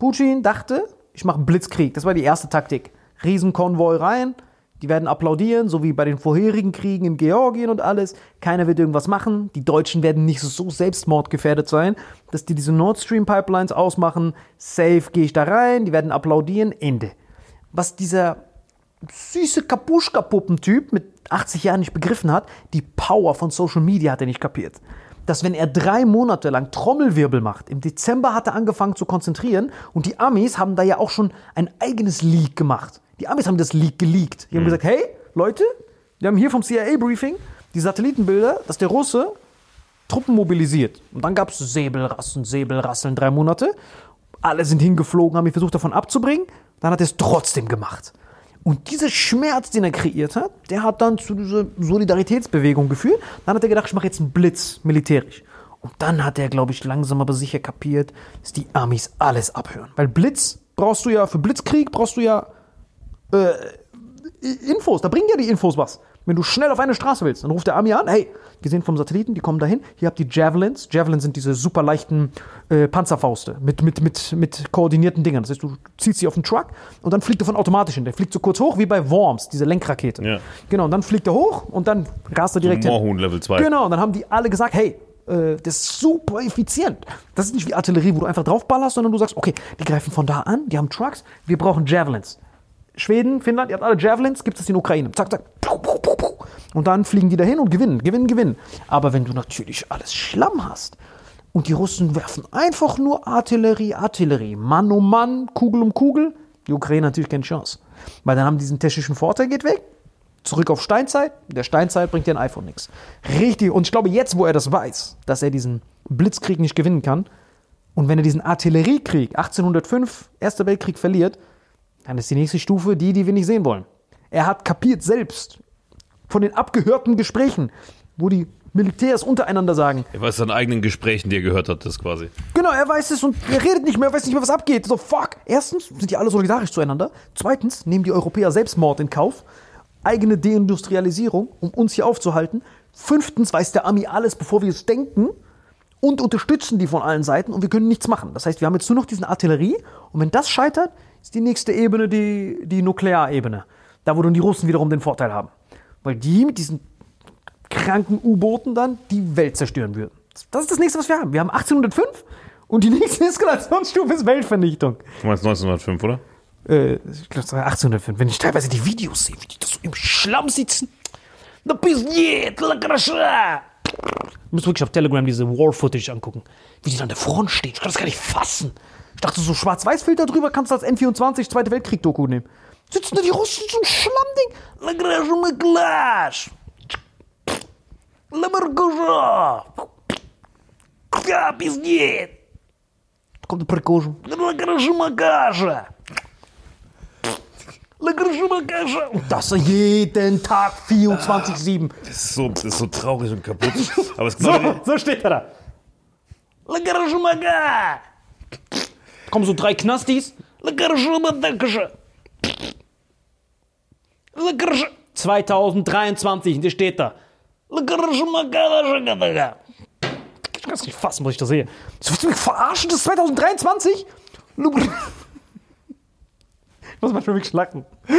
Putin dachte, ich mache einen Blitzkrieg. Das war die erste Taktik. Riesenkonvoi rein, die werden applaudieren, so wie bei den vorherigen Kriegen in Georgien und alles. Keiner wird irgendwas machen. Die Deutschen werden nicht so selbstmordgefährdet sein, dass die diese Nord Stream Pipelines ausmachen. Safe gehe ich da rein, die werden applaudieren. Ende. Was dieser süße Kapuschka-Puppentyp mit 80 Jahren nicht begriffen hat, die Power von Social Media hat er nicht kapiert. Dass wenn er drei Monate lang Trommelwirbel macht, im Dezember hat er angefangen zu konzentrieren und die Amis haben da ja auch schon ein eigenes Leak gemacht. Die Amis haben das Leak geleakt. Die haben gesagt, hey, Leute, wir haben hier vom CIA-Briefing die Satellitenbilder, dass der Russe Truppen mobilisiert. Und dann gab es Säbelrassen, Säbelrasseln, drei Monate. Alle sind hingeflogen, haben ihn versucht davon abzubringen. Dann hat er es trotzdem gemacht. Und dieser Schmerz, den er kreiert hat, der hat dann zu dieser Solidaritätsbewegung geführt. Dann hat er gedacht, ich mache jetzt einen Blitz militärisch. Und dann hat er, glaube ich, langsam aber sicher kapiert, dass die Amis alles abhören. Weil Blitz brauchst du ja, für Blitzkrieg brauchst du ja äh, Infos. Da bringen ja die Infos was. Wenn du schnell auf eine Straße willst, dann ruft der Army an, hey, wir sehen vom Satelliten, die kommen dahin, hier habt ihr Javelins. Javelins sind diese super leichten äh, Panzerfauste mit, mit, mit, mit koordinierten Dingern. Das heißt, du ziehst sie auf den Truck und dann fliegt er von automatisch hin. Der fliegt so kurz hoch wie bei Worms, diese Lenkrakete. Ja. Genau, und dann fliegt er hoch und dann rast er direkt hin. Moorhuhn Level 2. Genau, und dann haben die alle gesagt, hey, äh, das ist super effizient. Das ist nicht wie Artillerie, wo du einfach draufballerst, sondern du sagst, okay, die greifen von da an, die haben Trucks, wir brauchen Javelins. Schweden, Finnland, ihr habt alle Javelins, gibt es in Ukraine. Zack, zack. Und dann fliegen die dahin und gewinnen, gewinnen, gewinnen. Aber wenn du natürlich alles Schlamm hast und die Russen werfen einfach nur Artillerie, Artillerie, Mann um Mann, Kugel um Kugel, die Ukraine natürlich keine Chance. Weil dann haben die diesen technischen Vorteil, geht weg. Zurück auf Steinzeit. In der Steinzeit bringt dir ein iPhone nichts. Richtig. Und ich glaube, jetzt, wo er das weiß, dass er diesen Blitzkrieg nicht gewinnen kann, und wenn er diesen Artilleriekrieg 1805, Erster Weltkrieg verliert, dann ist die nächste Stufe die, die wir nicht sehen wollen. Er hat kapiert selbst von den abgehörten Gesprächen, wo die Militärs untereinander sagen, Er weiß seinen eigenen Gesprächen, die er gehört hat, das quasi. Genau, er weiß es und er redet nicht mehr, er weiß nicht mehr, was abgeht. So, fuck. Erstens sind die alle solidarisch zueinander. Zweitens nehmen die Europäer Selbstmord in Kauf. Eigene Deindustrialisierung, um uns hier aufzuhalten. Fünftens weiß der Ami alles, bevor wir es denken. Und unterstützen die von allen Seiten und wir können nichts machen. Das heißt, wir haben jetzt nur noch diesen Artillerie. Und wenn das scheitert, ist die nächste Ebene die, die Nuklearebene. Da, wo dann die Russen wiederum den Vorteil haben. Weil die mit diesen kranken U-Booten dann die Welt zerstören würden. Das ist das nächste, was wir haben. Wir haben 1805 und die nächste Eskalationsstufe ist Weltvernichtung. Du meinst 1905, oder? Äh, ich glaube, 1805. Wenn ich teilweise die Videos sehe, wie die da so im Schlamm sitzen. Da bist du Du musst wirklich auf Telegram diese War-Footage angucken. Wie die an der Front stehen. Ich kann das gar nicht fassen. Ich dachte, so Schwarz-Weiß-Filter drüber kannst du als N24 Zweite Weltkrieg-Doku nehmen. Sitzen da die Russen so ein Schlammding. La краша мы клаш! La маргожа! Ja, пиздец! Kommt der Prigozhin. La краша макаша! La краша макаша! Und das jeden Tag 24-7. Das ist so, das ist so traurig und kaputt. Aber es ist So, genau so steht er da. kommen so drei Knastis. Pff. 2023, und der steht da. Ich kann es nicht fassen, was ich da sehe. Willst du mich verarschen? Das ist 2023? Muss manchmal wirklich lachen.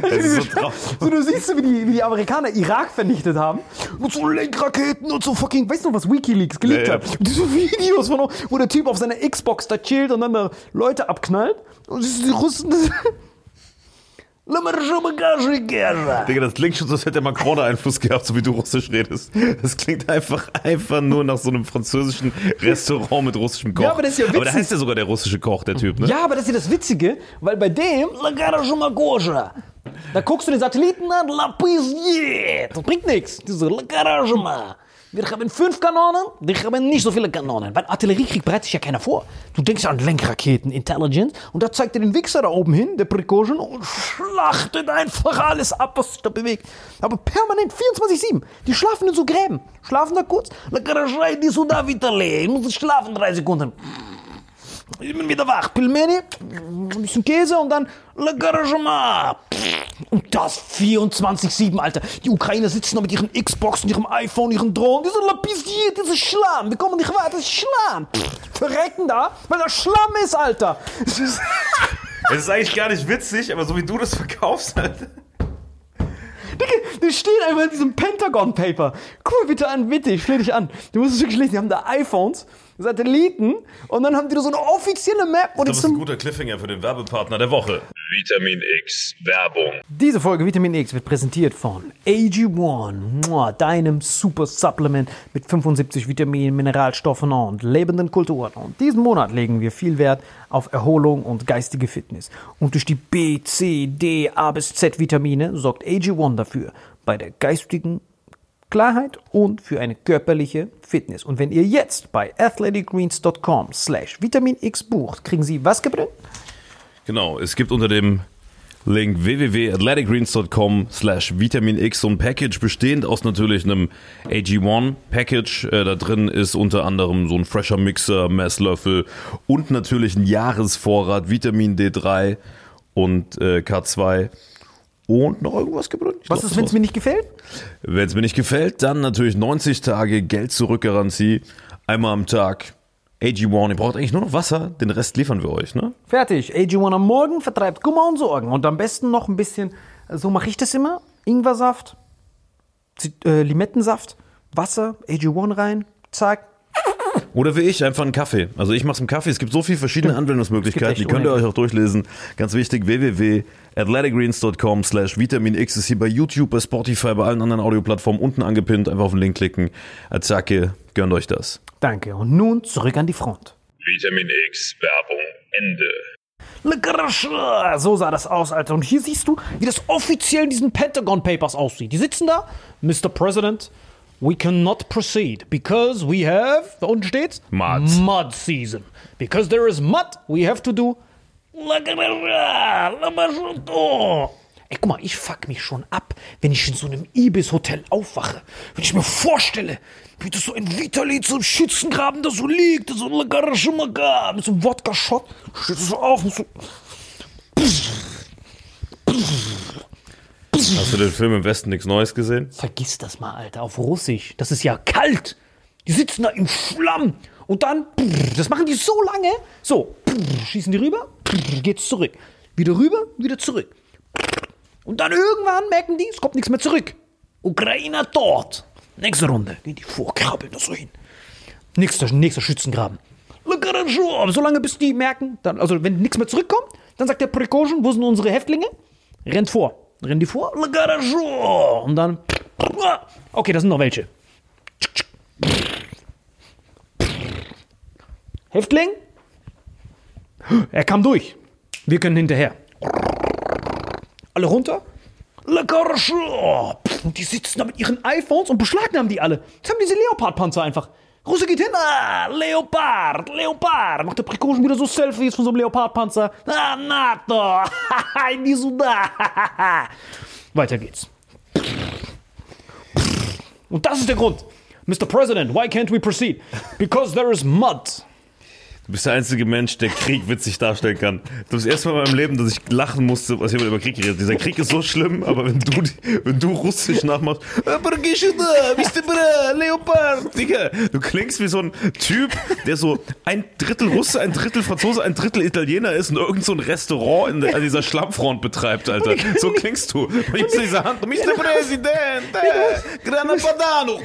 So. So, du siehst, wie die, wie die Amerikaner Irak vernichtet haben. Und so Lenkraketen und so fucking, weißt du noch, was Wikileaks geleakt Ja, ja. hat? Diese Videos, von, wo der Typ auf seiner Xbox da chillt und dann da Leute abknallt. Und siehst du die Russen. Digga, das klingt schon so, als hätte Macron da Einfluss gehabt, so wie du Russisch redest. Das klingt einfach, einfach nur nach so einem französischen Restaurant mit russischem Koch. Ja, aber das ist ja Aber da witzig. heißt ja sogar der russische Koch, der Typ, ne? Ja, aber das ist ja das Witzige, weil bei dem, La garage Magoja, da guckst du den Satelliten an, La. Das bringt nichts. Diese La. Wir haben fünf Kanonen, wir haben nicht so viele Kanonen. Weil Artilleriekrieg bereitet sich ja keiner vor. Du denkst an Lenkraketen, Intelligence und da zeigt er den Wichser da oben hin, der Prikoschen, und schlachtet einfach alles ab, was sich da bewegt. Aber permanent, 24-7. Die schlafen in so Gräben. Schlafen da kurz, dann schreien die so da wieder leer. Ich muss schlafen drei Sekunden. Ich bin wieder wach. Pilmeni, ein bisschen Käse und dann Le Garagement. Und das 24-7, Alter. Die Ukrainer sitzen da mit ihren Xboxen, ihrem iPhone, ihren Drohnen. Die sind lapisiert, das ist Schlamm. Wir kommen nicht weiter, das ist Schlamm. Verrecken da, weil das Schlamm ist, Alter. Das ist Es ist eigentlich gar nicht witzig, aber so wie du das verkaufst, Alter. Digga, die stehen einfach in diesem Pentagon-Paper. Guck mal bitte an, bitte, ich flehe dich an. Du musst es wirklich lesen. Die haben da iPhones, Satelliten und dann haben die da so eine offizielle Map, die Das ist ein guter Cliffhanger für den Werbepartner der Woche. Vitamin X Werbung. Diese Folge Vitamin X wird präsentiert von AG1, Mua, deinem Super Supplement mit 75 Vitaminen, Mineralstoffen und lebenden Kulturen. Und diesen Monat legen wir viel Wert auf Erholung und geistige Fitness. Und durch die B, C, D, A bis Z Vitamine sorgt AG1 dafür bei der geistigen Klarheit und für eine körperliche Fitness. Und wenn ihr jetzt bei athleticgreens.com slash Vitamin X bucht, kriegen Sie was gebrannt? Genau, es gibt unter dem Link www.athleticgreens.com slash Vitamin X so ein Package bestehend aus natürlich einem AG1 Package. Äh, da drin ist unter anderem so ein fresher Mixer, Messlöffel und natürlich ein Jahresvorrat Vitamin D3 und äh, K2 und noch irgendwas gibt. Was ist, wenn es mir nicht gefällt? Wenn es mir nicht gefällt, dann natürlich 90 Tage Geld zurück Garantie. Einmal am Tag. AG1, ihr braucht eigentlich nur noch Wasser, den Rest liefern wir euch, ne? Fertig. AG1 am Morgen vertreibt Kummer und Sorgen. Und am besten noch ein bisschen, so mache ich das immer, Ingwersaft, Zit- äh, Limettensaft, Wasser, AG1 rein, zack. Oder wie ich, einfach einen Kaffee. Also ich mache es im Kaffee. Es gibt so viele verschiedene Anwendungsmöglichkeiten, die könnt ihr euch auch durchlesen. Ganz wichtig, www.athleticgreens.com slash Vitamin X ist hier bei YouTube, bei Spotify, bei allen anderen Audioplattformen unten angepinnt. Einfach auf den Link klicken. Zacke, gönnt euch das. Danke. Und nun zurück an die Front. Vitamin X Werbung Ende. So sah das aus, Alter. Und hier siehst du, wie das offiziell in diesen Pentagon Papers aussieht. Die sitzen da, Mr. President, we cannot proceed because we have, da unten steht's, Mud. Mud season. Because there is mud, we have to do Ey, guck mal, ich fuck mich schon ab, wenn ich in so einem Ibis-Hotel aufwache. Wenn ich mir vorstelle, wie das so ein Vitali zum Schützengraben da so liegt, so mit so einem Wodka-Shot, steht so auf und so. Hast du den Film im Westen nichts Neues gesehen? Vergiss das mal, Alter, auf Russisch. Das ist ja kalt. Die sitzen da im Schlamm. Und dann, das machen die so lange. So, schießen die rüber, geht's zurück. Wieder rüber, wieder zurück. Und dann irgendwann merken die, es kommt nichts mehr zurück. Ukrainer dort. Nächste Runde. Gehen die vor, krabbeln da so hin. Nächster, nächster Schützengraben. So lange, bis die merken, dann, also wenn nichts mehr zurückkommt, dann sagt der Prigozhin, wo sind unsere Häftlinge? Rennt vor. Rennen die vor. Und dann, okay, das sind noch welche. Häftling? Er kam durch. Wir können hinterher. Alle runter? Le Garage. Und die sitzen da mit ihren iPhones und beschlagnahmen die alle. Jetzt haben diese Leopard-Panzer einfach. Russe geht hin, ah, Leopard, Leopard. Macht der Prikoschen wieder so Selfies von so einem Leopard-Panzer. Ah, NATO. Wieso da? Weiter geht's. Und das ist der Grund. Mr. President, why can't we proceed? Because there is mud. Du bist der einzige Mensch, der Krieg witzig darstellen kann. Du bist das erste Mal in meinem Leben, dass ich lachen musste, als jemand über Krieg redet. Dieser Krieg ist so schlimm, aber wenn du, wenn du Russisch nachmachst, Leopard, Digga, du klingst wie so ein Typ, der so ein Drittel Russe, ein Drittel Franzose, ein Drittel Italiener ist und irgend so ein Restaurant in, an dieser Schlammfront betreibt, Alter. So klingst du. Und jetzt diese Hand, Mr. President, Grana Padano.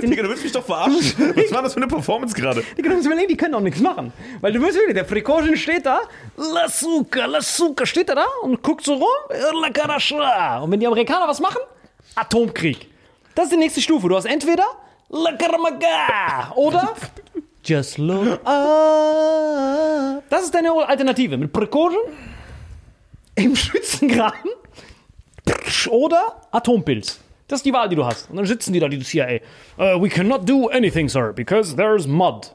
Digga, du willst mich doch verarschen. Was war das für eine Performance gerade? Die können uns überlegen, die können auch nichts machen. Weil du wirst wirklich, der Prikoschen steht da, La Suca, La Suca, steht er da und guckt so rum. Und wenn die Amerikaner was machen, Atomkrieg. Das ist die nächste Stufe. Du hast entweder La oder Just look up. Das ist deine Alternative. Mit Prikoschen im Schützengraben oder Atompilz. Das ist die Wahl, die du hast. Und dann sitzen die da, die CIA. Uh, we cannot do anything, sir, because there's mud.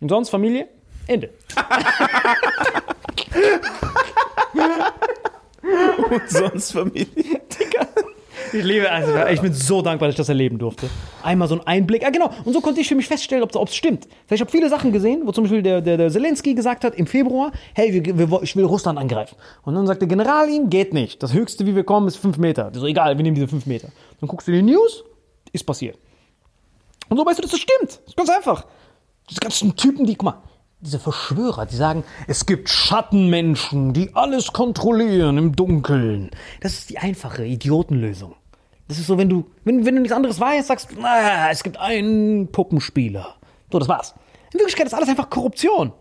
Und sonst Familie? Ende. Und sonst Familie. Ich liebe, also ich bin so dankbar, dass ich das erleben durfte. Einmal so ein Einblick. Ah, genau. Und so konnte ich für mich feststellen, ob es stimmt. Ich habe viele Sachen gesehen, wo zum Beispiel der, der, der Zelensky gesagt hat im Februar, hey, wir, wir, ich will Russland angreifen. Und dann sagt der General ihm, geht nicht. Das höchste, wie wir kommen, ist fünf Meter. Das so, egal, wir nehmen diese fünf Meter. Dann guckst du die News, ist passiert. Und so weißt du, dass das stimmt. Das ist ganz einfach. Diese ganzen Typen, die, guck mal, diese Verschwörer, die sagen, es gibt Schattenmenschen, die alles kontrollieren im Dunkeln. Das ist die einfache Idiotenlösung. Das ist so, wenn du, wenn, wenn du nichts anderes weißt, sagst, ah, es gibt einen Puppenspieler. So, das war's. In Wirklichkeit ist alles einfach Korruption.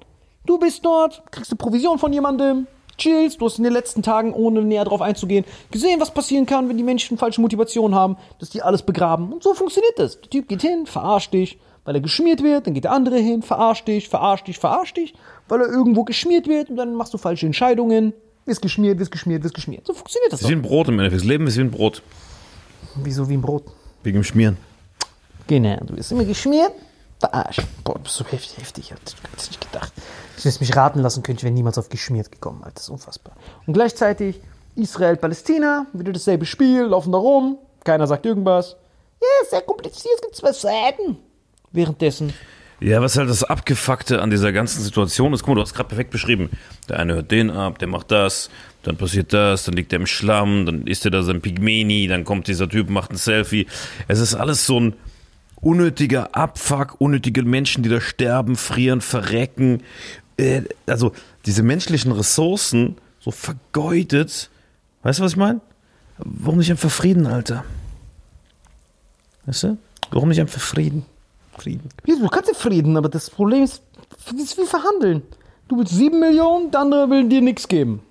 Du bist dort, kriegst eine Provision von jemandem, chillst, du hast in den letzten Tagen, ohne näher drauf einzugehen, gesehen, was passieren kann, wenn die Menschen falsche Motivation haben, dass die alles begraben. Und so funktioniert das. Der Typ geht hin, verarscht dich, weil er geschmiert wird, dann geht der andere hin, verarscht dich, verarscht dich, verarscht dich, weil er irgendwo geschmiert wird und dann machst du falsche Entscheidungen, wirst geschmiert, wirst geschmiert, wirst geschmiert. So funktioniert das ist wie doch. ein Brot im Endeffekt. Das Leben ist wie ein Brot. Wieso wie ein Brot? Wegen dem Schmieren. Genau, du wirst immer geschmiert, verarscht. Boah, du bist so heftig, heftig, ich hätte nicht gedacht. Ich hätte mich raten lassen können, ich wäre niemals auf geschmiert gekommen, Alter. Das ist unfassbar. Und gleichzeitig Israel, Palästina, wieder dasselbe Spiel, laufen da rum, keiner sagt irgendwas. Ja, ist sehr kompliziert, es gibt zwei Seiten. Währenddessen Ja, was halt das Abgefuckte an dieser ganzen Situation ist, guck mal, du hast gerade perfekt beschrieben. Der eine hört den ab, der macht das, dann passiert das, dann liegt er im Schlamm, dann isst er da sein Pygmeni, dann kommt dieser Typ, macht ein Selfie. Es ist alles so ein unnötiger Abfuck, unnötige Menschen, die da sterben, frieren, verrecken. Äh, also diese menschlichen Ressourcen so vergeudet. Weißt du, was ich meine? Warum nicht einfach Frieden, Alter? Weißt du? Warum nicht einfach Frieden? Frieden. Wieso? Du kannst ja Frieden, aber das Problem ist, das ist wie verhandeln. Du willst sieben Millionen, der andere will dir nichts geben.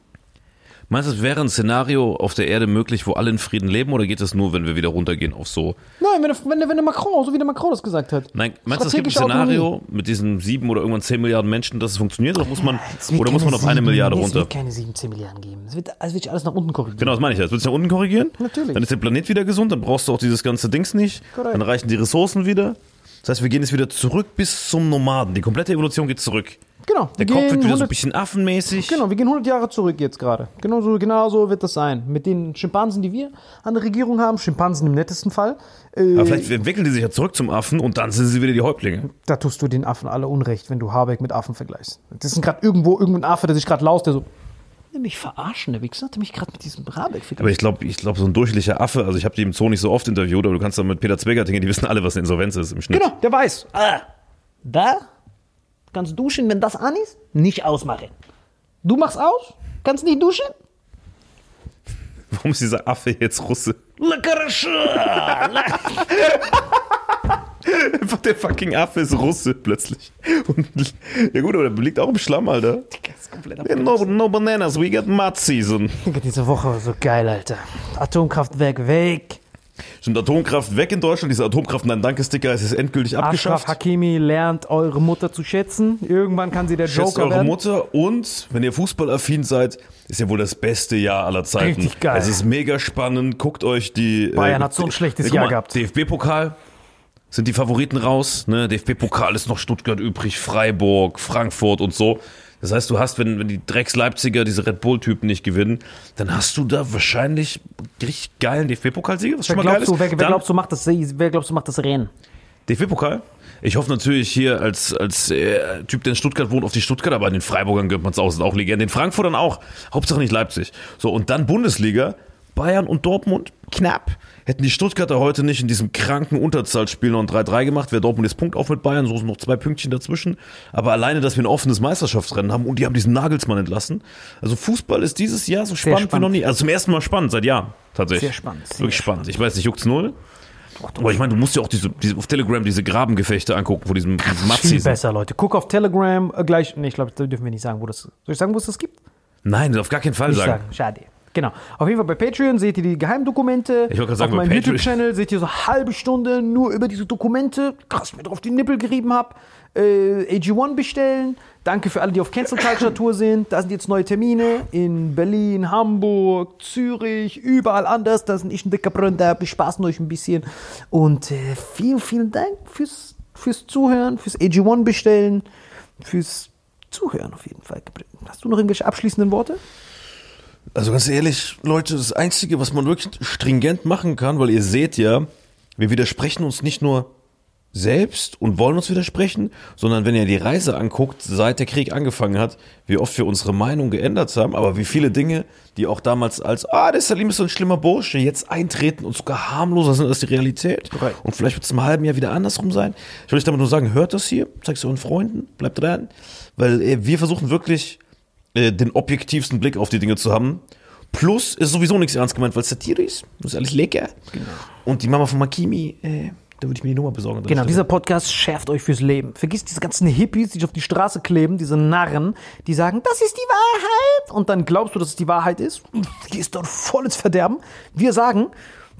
Meinst du, es wäre ein Szenario auf der Erde möglich, wo alle in Frieden leben, oder geht es nur, wenn wir wieder runtergehen auf so? Nein, wenn der, wenn wenn der Macron, so wie der Macron das gesagt hat. Nein, meinst du, es gibt ein Strategische Autonomie. Szenario mit diesen sieben oder irgendwann zehn Milliarden Menschen, dass es funktioniert, oder muss man, Es wird oder muss man auf eine sieben- Milliarde runter? Es wird keine 7, 10 Milliarden geben. Es wird, es wird sich alles nach unten korrigieren. Genau, das meine ich. Das willst du nach unten korrigieren? Natürlich. Dann ist der Planet wieder gesund, dann brauchst du auch dieses ganze Dings nicht. Korrekt. Dann reichen die Ressourcen wieder. Das heißt, wir gehen jetzt wieder zurück bis zum Nomaden. Die komplette Evolution geht zurück. Genau. Der Kopf wird wieder so ein 100 bisschen affenmäßig. Genau, wir gehen 100 Jahre zurück jetzt gerade. Genau so, genau so wird das sein. Mit den Schimpansen, die wir an der Regierung haben, Schimpansen im nettesten Fall, äh, Aber vielleicht entwickeln die sich ja zurück zum Affen und dann sind sie wieder die Häuptlinge. da tust du den Affen alle Unrecht, wenn du Habeck mit Affen vergleichst. Das ist gerade irgendwo irgendein Affe, der sich gerade laust, der so, will mich verarschen, der Wichser hat mich gerade mit diesem Habeck Aber verglichen. ich glaube, ich glaub, so ein durchschnittlicher Affe, also ich habe die im Zoo nicht so oft interviewt, aber du kannst da mit Peter Zwegerting, die wissen alle, was eine Insolvenz ist im Schnitt. Genau, der weiß. Ah, da kannst duschen, wenn das an ist, nicht ausmachen. Du machst aus, kannst nicht duschen, Warum ist dieser Affe jetzt Russe? Einfach der fucking Affe ist Russe plötzlich. Und, ja gut, aber der liegt auch im Schlamm, Alter. Ist komplett Yeah, no, no bananas, we got mud season. Diese Woche war so geil, Alter. Atomkraftwerk weg. Stimmt, Atomkraft weg in Deutschland. Dieser Atomkraft, nein, danke Sticker, es ist endgültig Ashraf abgeschafft. Hakimi lernt eure Mutter zu schätzen. Irgendwann kann sie der Schätzt Joker eure werden. Mutter und wenn ihr fußballaffin seid, ist ja wohl das beste Jahr aller Zeiten. Richtig geil. Es ist mega spannend. Guckt euch die. Bayern hat so ein schlechtes guck Jahr mal, gehabt. DFB-Pokal sind die Favoriten raus. Ne? DFB-Pokal ist noch Stuttgart übrig, Freiburg, Frankfurt und so. Das heißt, du hast, wenn, wenn die Drecks-Leipziger diese Red Bull-Typen nicht gewinnen, dann hast du da wahrscheinlich richtig geilen DFB-Pokalsieger. Was Wer schon mal geil glaubst, du, ist. wer, wer, Dann- glaubst du, macht das, wer glaubst du macht das Rennen? DFB-Pokal? Ich hoffe natürlich hier als, als äh, Typ, der in Stuttgart wohnt, auf die Stuttgart, aber an den Freiburgern gehört man es auch, sind auch Legenden. Den Frankfurtern auch. Hauptsache nicht Leipzig. So, und dann Bundesliga. Bayern und Dortmund knapp. Hätten die Stuttgarter heute nicht in diesem kranken Unterzahlspiel noch ein 3-3 gemacht, wäre Dortmund jetzt Punkt auf mit Bayern, so sind noch zwei Pünktchen dazwischen. Aber alleine, dass wir ein offenes Meisterschaftsrennen haben und die haben diesen Nagelsmann entlassen. Also Fußball ist dieses Jahr so spannend, wie spannend. noch nie. Also zum ersten Mal spannend, seit Jahren tatsächlich. Sehr spannend, sehr Wirklich spannend. Ich weiß nicht, juckt's null? Aber ich meine, du musst ja auch diese, diese auf Telegram diese Grabengefechte angucken, vor diesem, diesem Viel Matzi. besser, Leute. Guck auf Telegram äh, gleich. Nee, ich glaube, da dürfen wir nicht sagen, wo das. Soll ich sagen, wo es das gibt? Nein, auf gar keinen Fall sagen. sagen. Schade. Genau. Auf jeden Fall bei Patreon seht ihr die Geheimdokumente. Ich wollte gerade sagen, auf bei meinem YouTube-Channel seht ihr so eine halbe Stunde nur über diese Dokumente. Krass, mir drauf die Nippel gerieben hab. Äh, AG1 bestellen. Danke für alle, die auf Cancel Culture Tour sind. Da sind jetzt neue Termine in Berlin, Hamburg, Zürich, überall anders. Da sind ich ein dicker Bründer. Bespaßen euch ein bisschen. Und äh, vielen, vielen Dank fürs, fürs Zuhören, fürs AG1 bestellen, fürs Zuhören auf jeden Fall. Hast du noch irgendwelche abschließenden Worte? Also ganz ehrlich, Leute, das Einzige, was man wirklich stringent machen kann, weil ihr seht ja, wir widersprechen uns nicht nur selbst und wollen uns widersprechen, sondern wenn ihr die Reise anguckt, seit der Krieg angefangen hat, wie oft wir unsere Meinung geändert haben, aber wie viele Dinge, die auch damals als, ah, der Salim ist so ein schlimmer Bursche, jetzt eintreten und sogar harmloser sind als die Realität. Korrekt. Und vielleicht wird es im halben Jahr wieder andersrum sein. Ich will euch damit nur sagen, hört das hier, zeigt es euren Freunden, bleibt dran, weil äh, wir versuchen wirklich äh, den objektivsten Blick auf die Dinge zu haben. Plus ist sowieso nichts ernst gemeint, weil es Satire ist. Das ist alles lecker. Und die Mama von Makimi, äh, da würde ich mir die Nummer besorgen. Genau, dieser Podcast schärft euch fürs Leben. Vergisst diese ganzen Hippies, die sich auf die Straße kleben, diese Narren, die sagen, das ist die Wahrheit. Und dann glaubst du, dass es die Wahrheit ist und gehst dort voll ins Verderben. Wir sagen,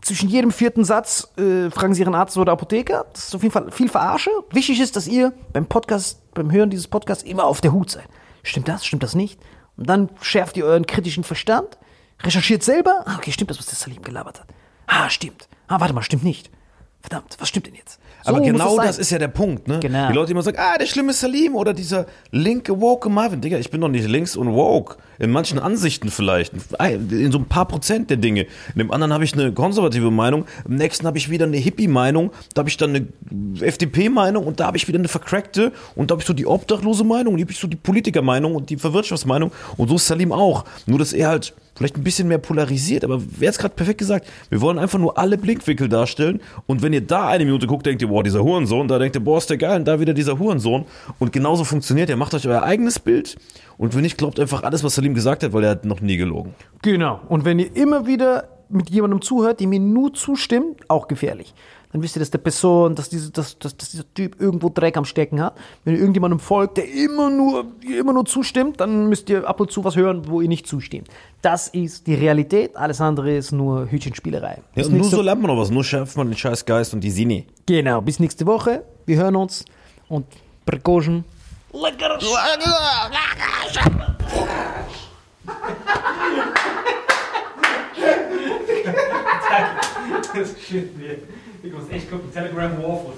zwischen jedem vierten Satz äh, fragen Sie Ihren Arzt oder Apotheker. Das ist auf jeden Fall viel Verarsche. Wichtig ist, dass ihr beim Podcast, beim Hören dieses Podcasts immer auf der Hut seid. Stimmt das? Stimmt das nicht? Und dann schärft ihr euren kritischen Verstand, recherchiert selber. Ah, okay, stimmt das, was der Salim gelabert hat? Ah, stimmt. Ah, warte mal, stimmt nicht. Verdammt, was stimmt denn jetzt? Aber genau das ist ja der Punkt, ne? Genau. Die Leute immer sagen, ah, der schlimme Salim oder dieser linke woke Marvin. Digga, ich bin doch nicht links und woke. In manchen Ansichten vielleicht. In so ein paar Prozent der Dinge. In dem anderen habe ich eine konservative Meinung. Im nächsten habe ich wieder eine Hippie-Meinung. Da habe ich dann eine FDP-Meinung und da habe ich wieder eine vercrackte. Und da habe ich so die obdachlose Meinung und da habe ich so die Politiker-Meinung und die Verwirtschaftsmeinung. Und so ist Salim auch. Nur, dass er halt vielleicht ein bisschen mehr polarisiert, aber wer hat gerade perfekt gesagt? Wir wollen einfach nur alle Blickwinkel darstellen und wenn ihr da eine Minute guckt, denkt ihr, boah, dieser Hurensohn, da denkt ihr, boah, ist der geil und da wieder dieser Hurensohn und genauso funktioniert er. Macht euch euer eigenes Bild und wenn nicht, glaubt einfach alles, was Salim gesagt hat, weil er hat noch nie gelogen. Genau. Und wenn ihr immer wieder mit jemandem zuhört, dem ihr nur zustimmt, auch gefährlich. Dann wisst ihr, dass der Person, dass, diese, dass, dass, dass dieser Typ irgendwo Dreck am Stecken hat. Wenn ihr irgendjemandem folgt, der immer nur, immer nur zustimmt, dann müsst ihr ab und zu was hören, wo ihr nicht zustimmt. Das ist die Realität. Alles andere ist nur Hütchenspielerei. Ja, nur so lernt man noch was, nur schärft man den scheiß Geist und die Sinne. Genau. Bis nächste Woche. Wir hören uns. Und Precaution. Das stimmt mir. Because echt Telegram War for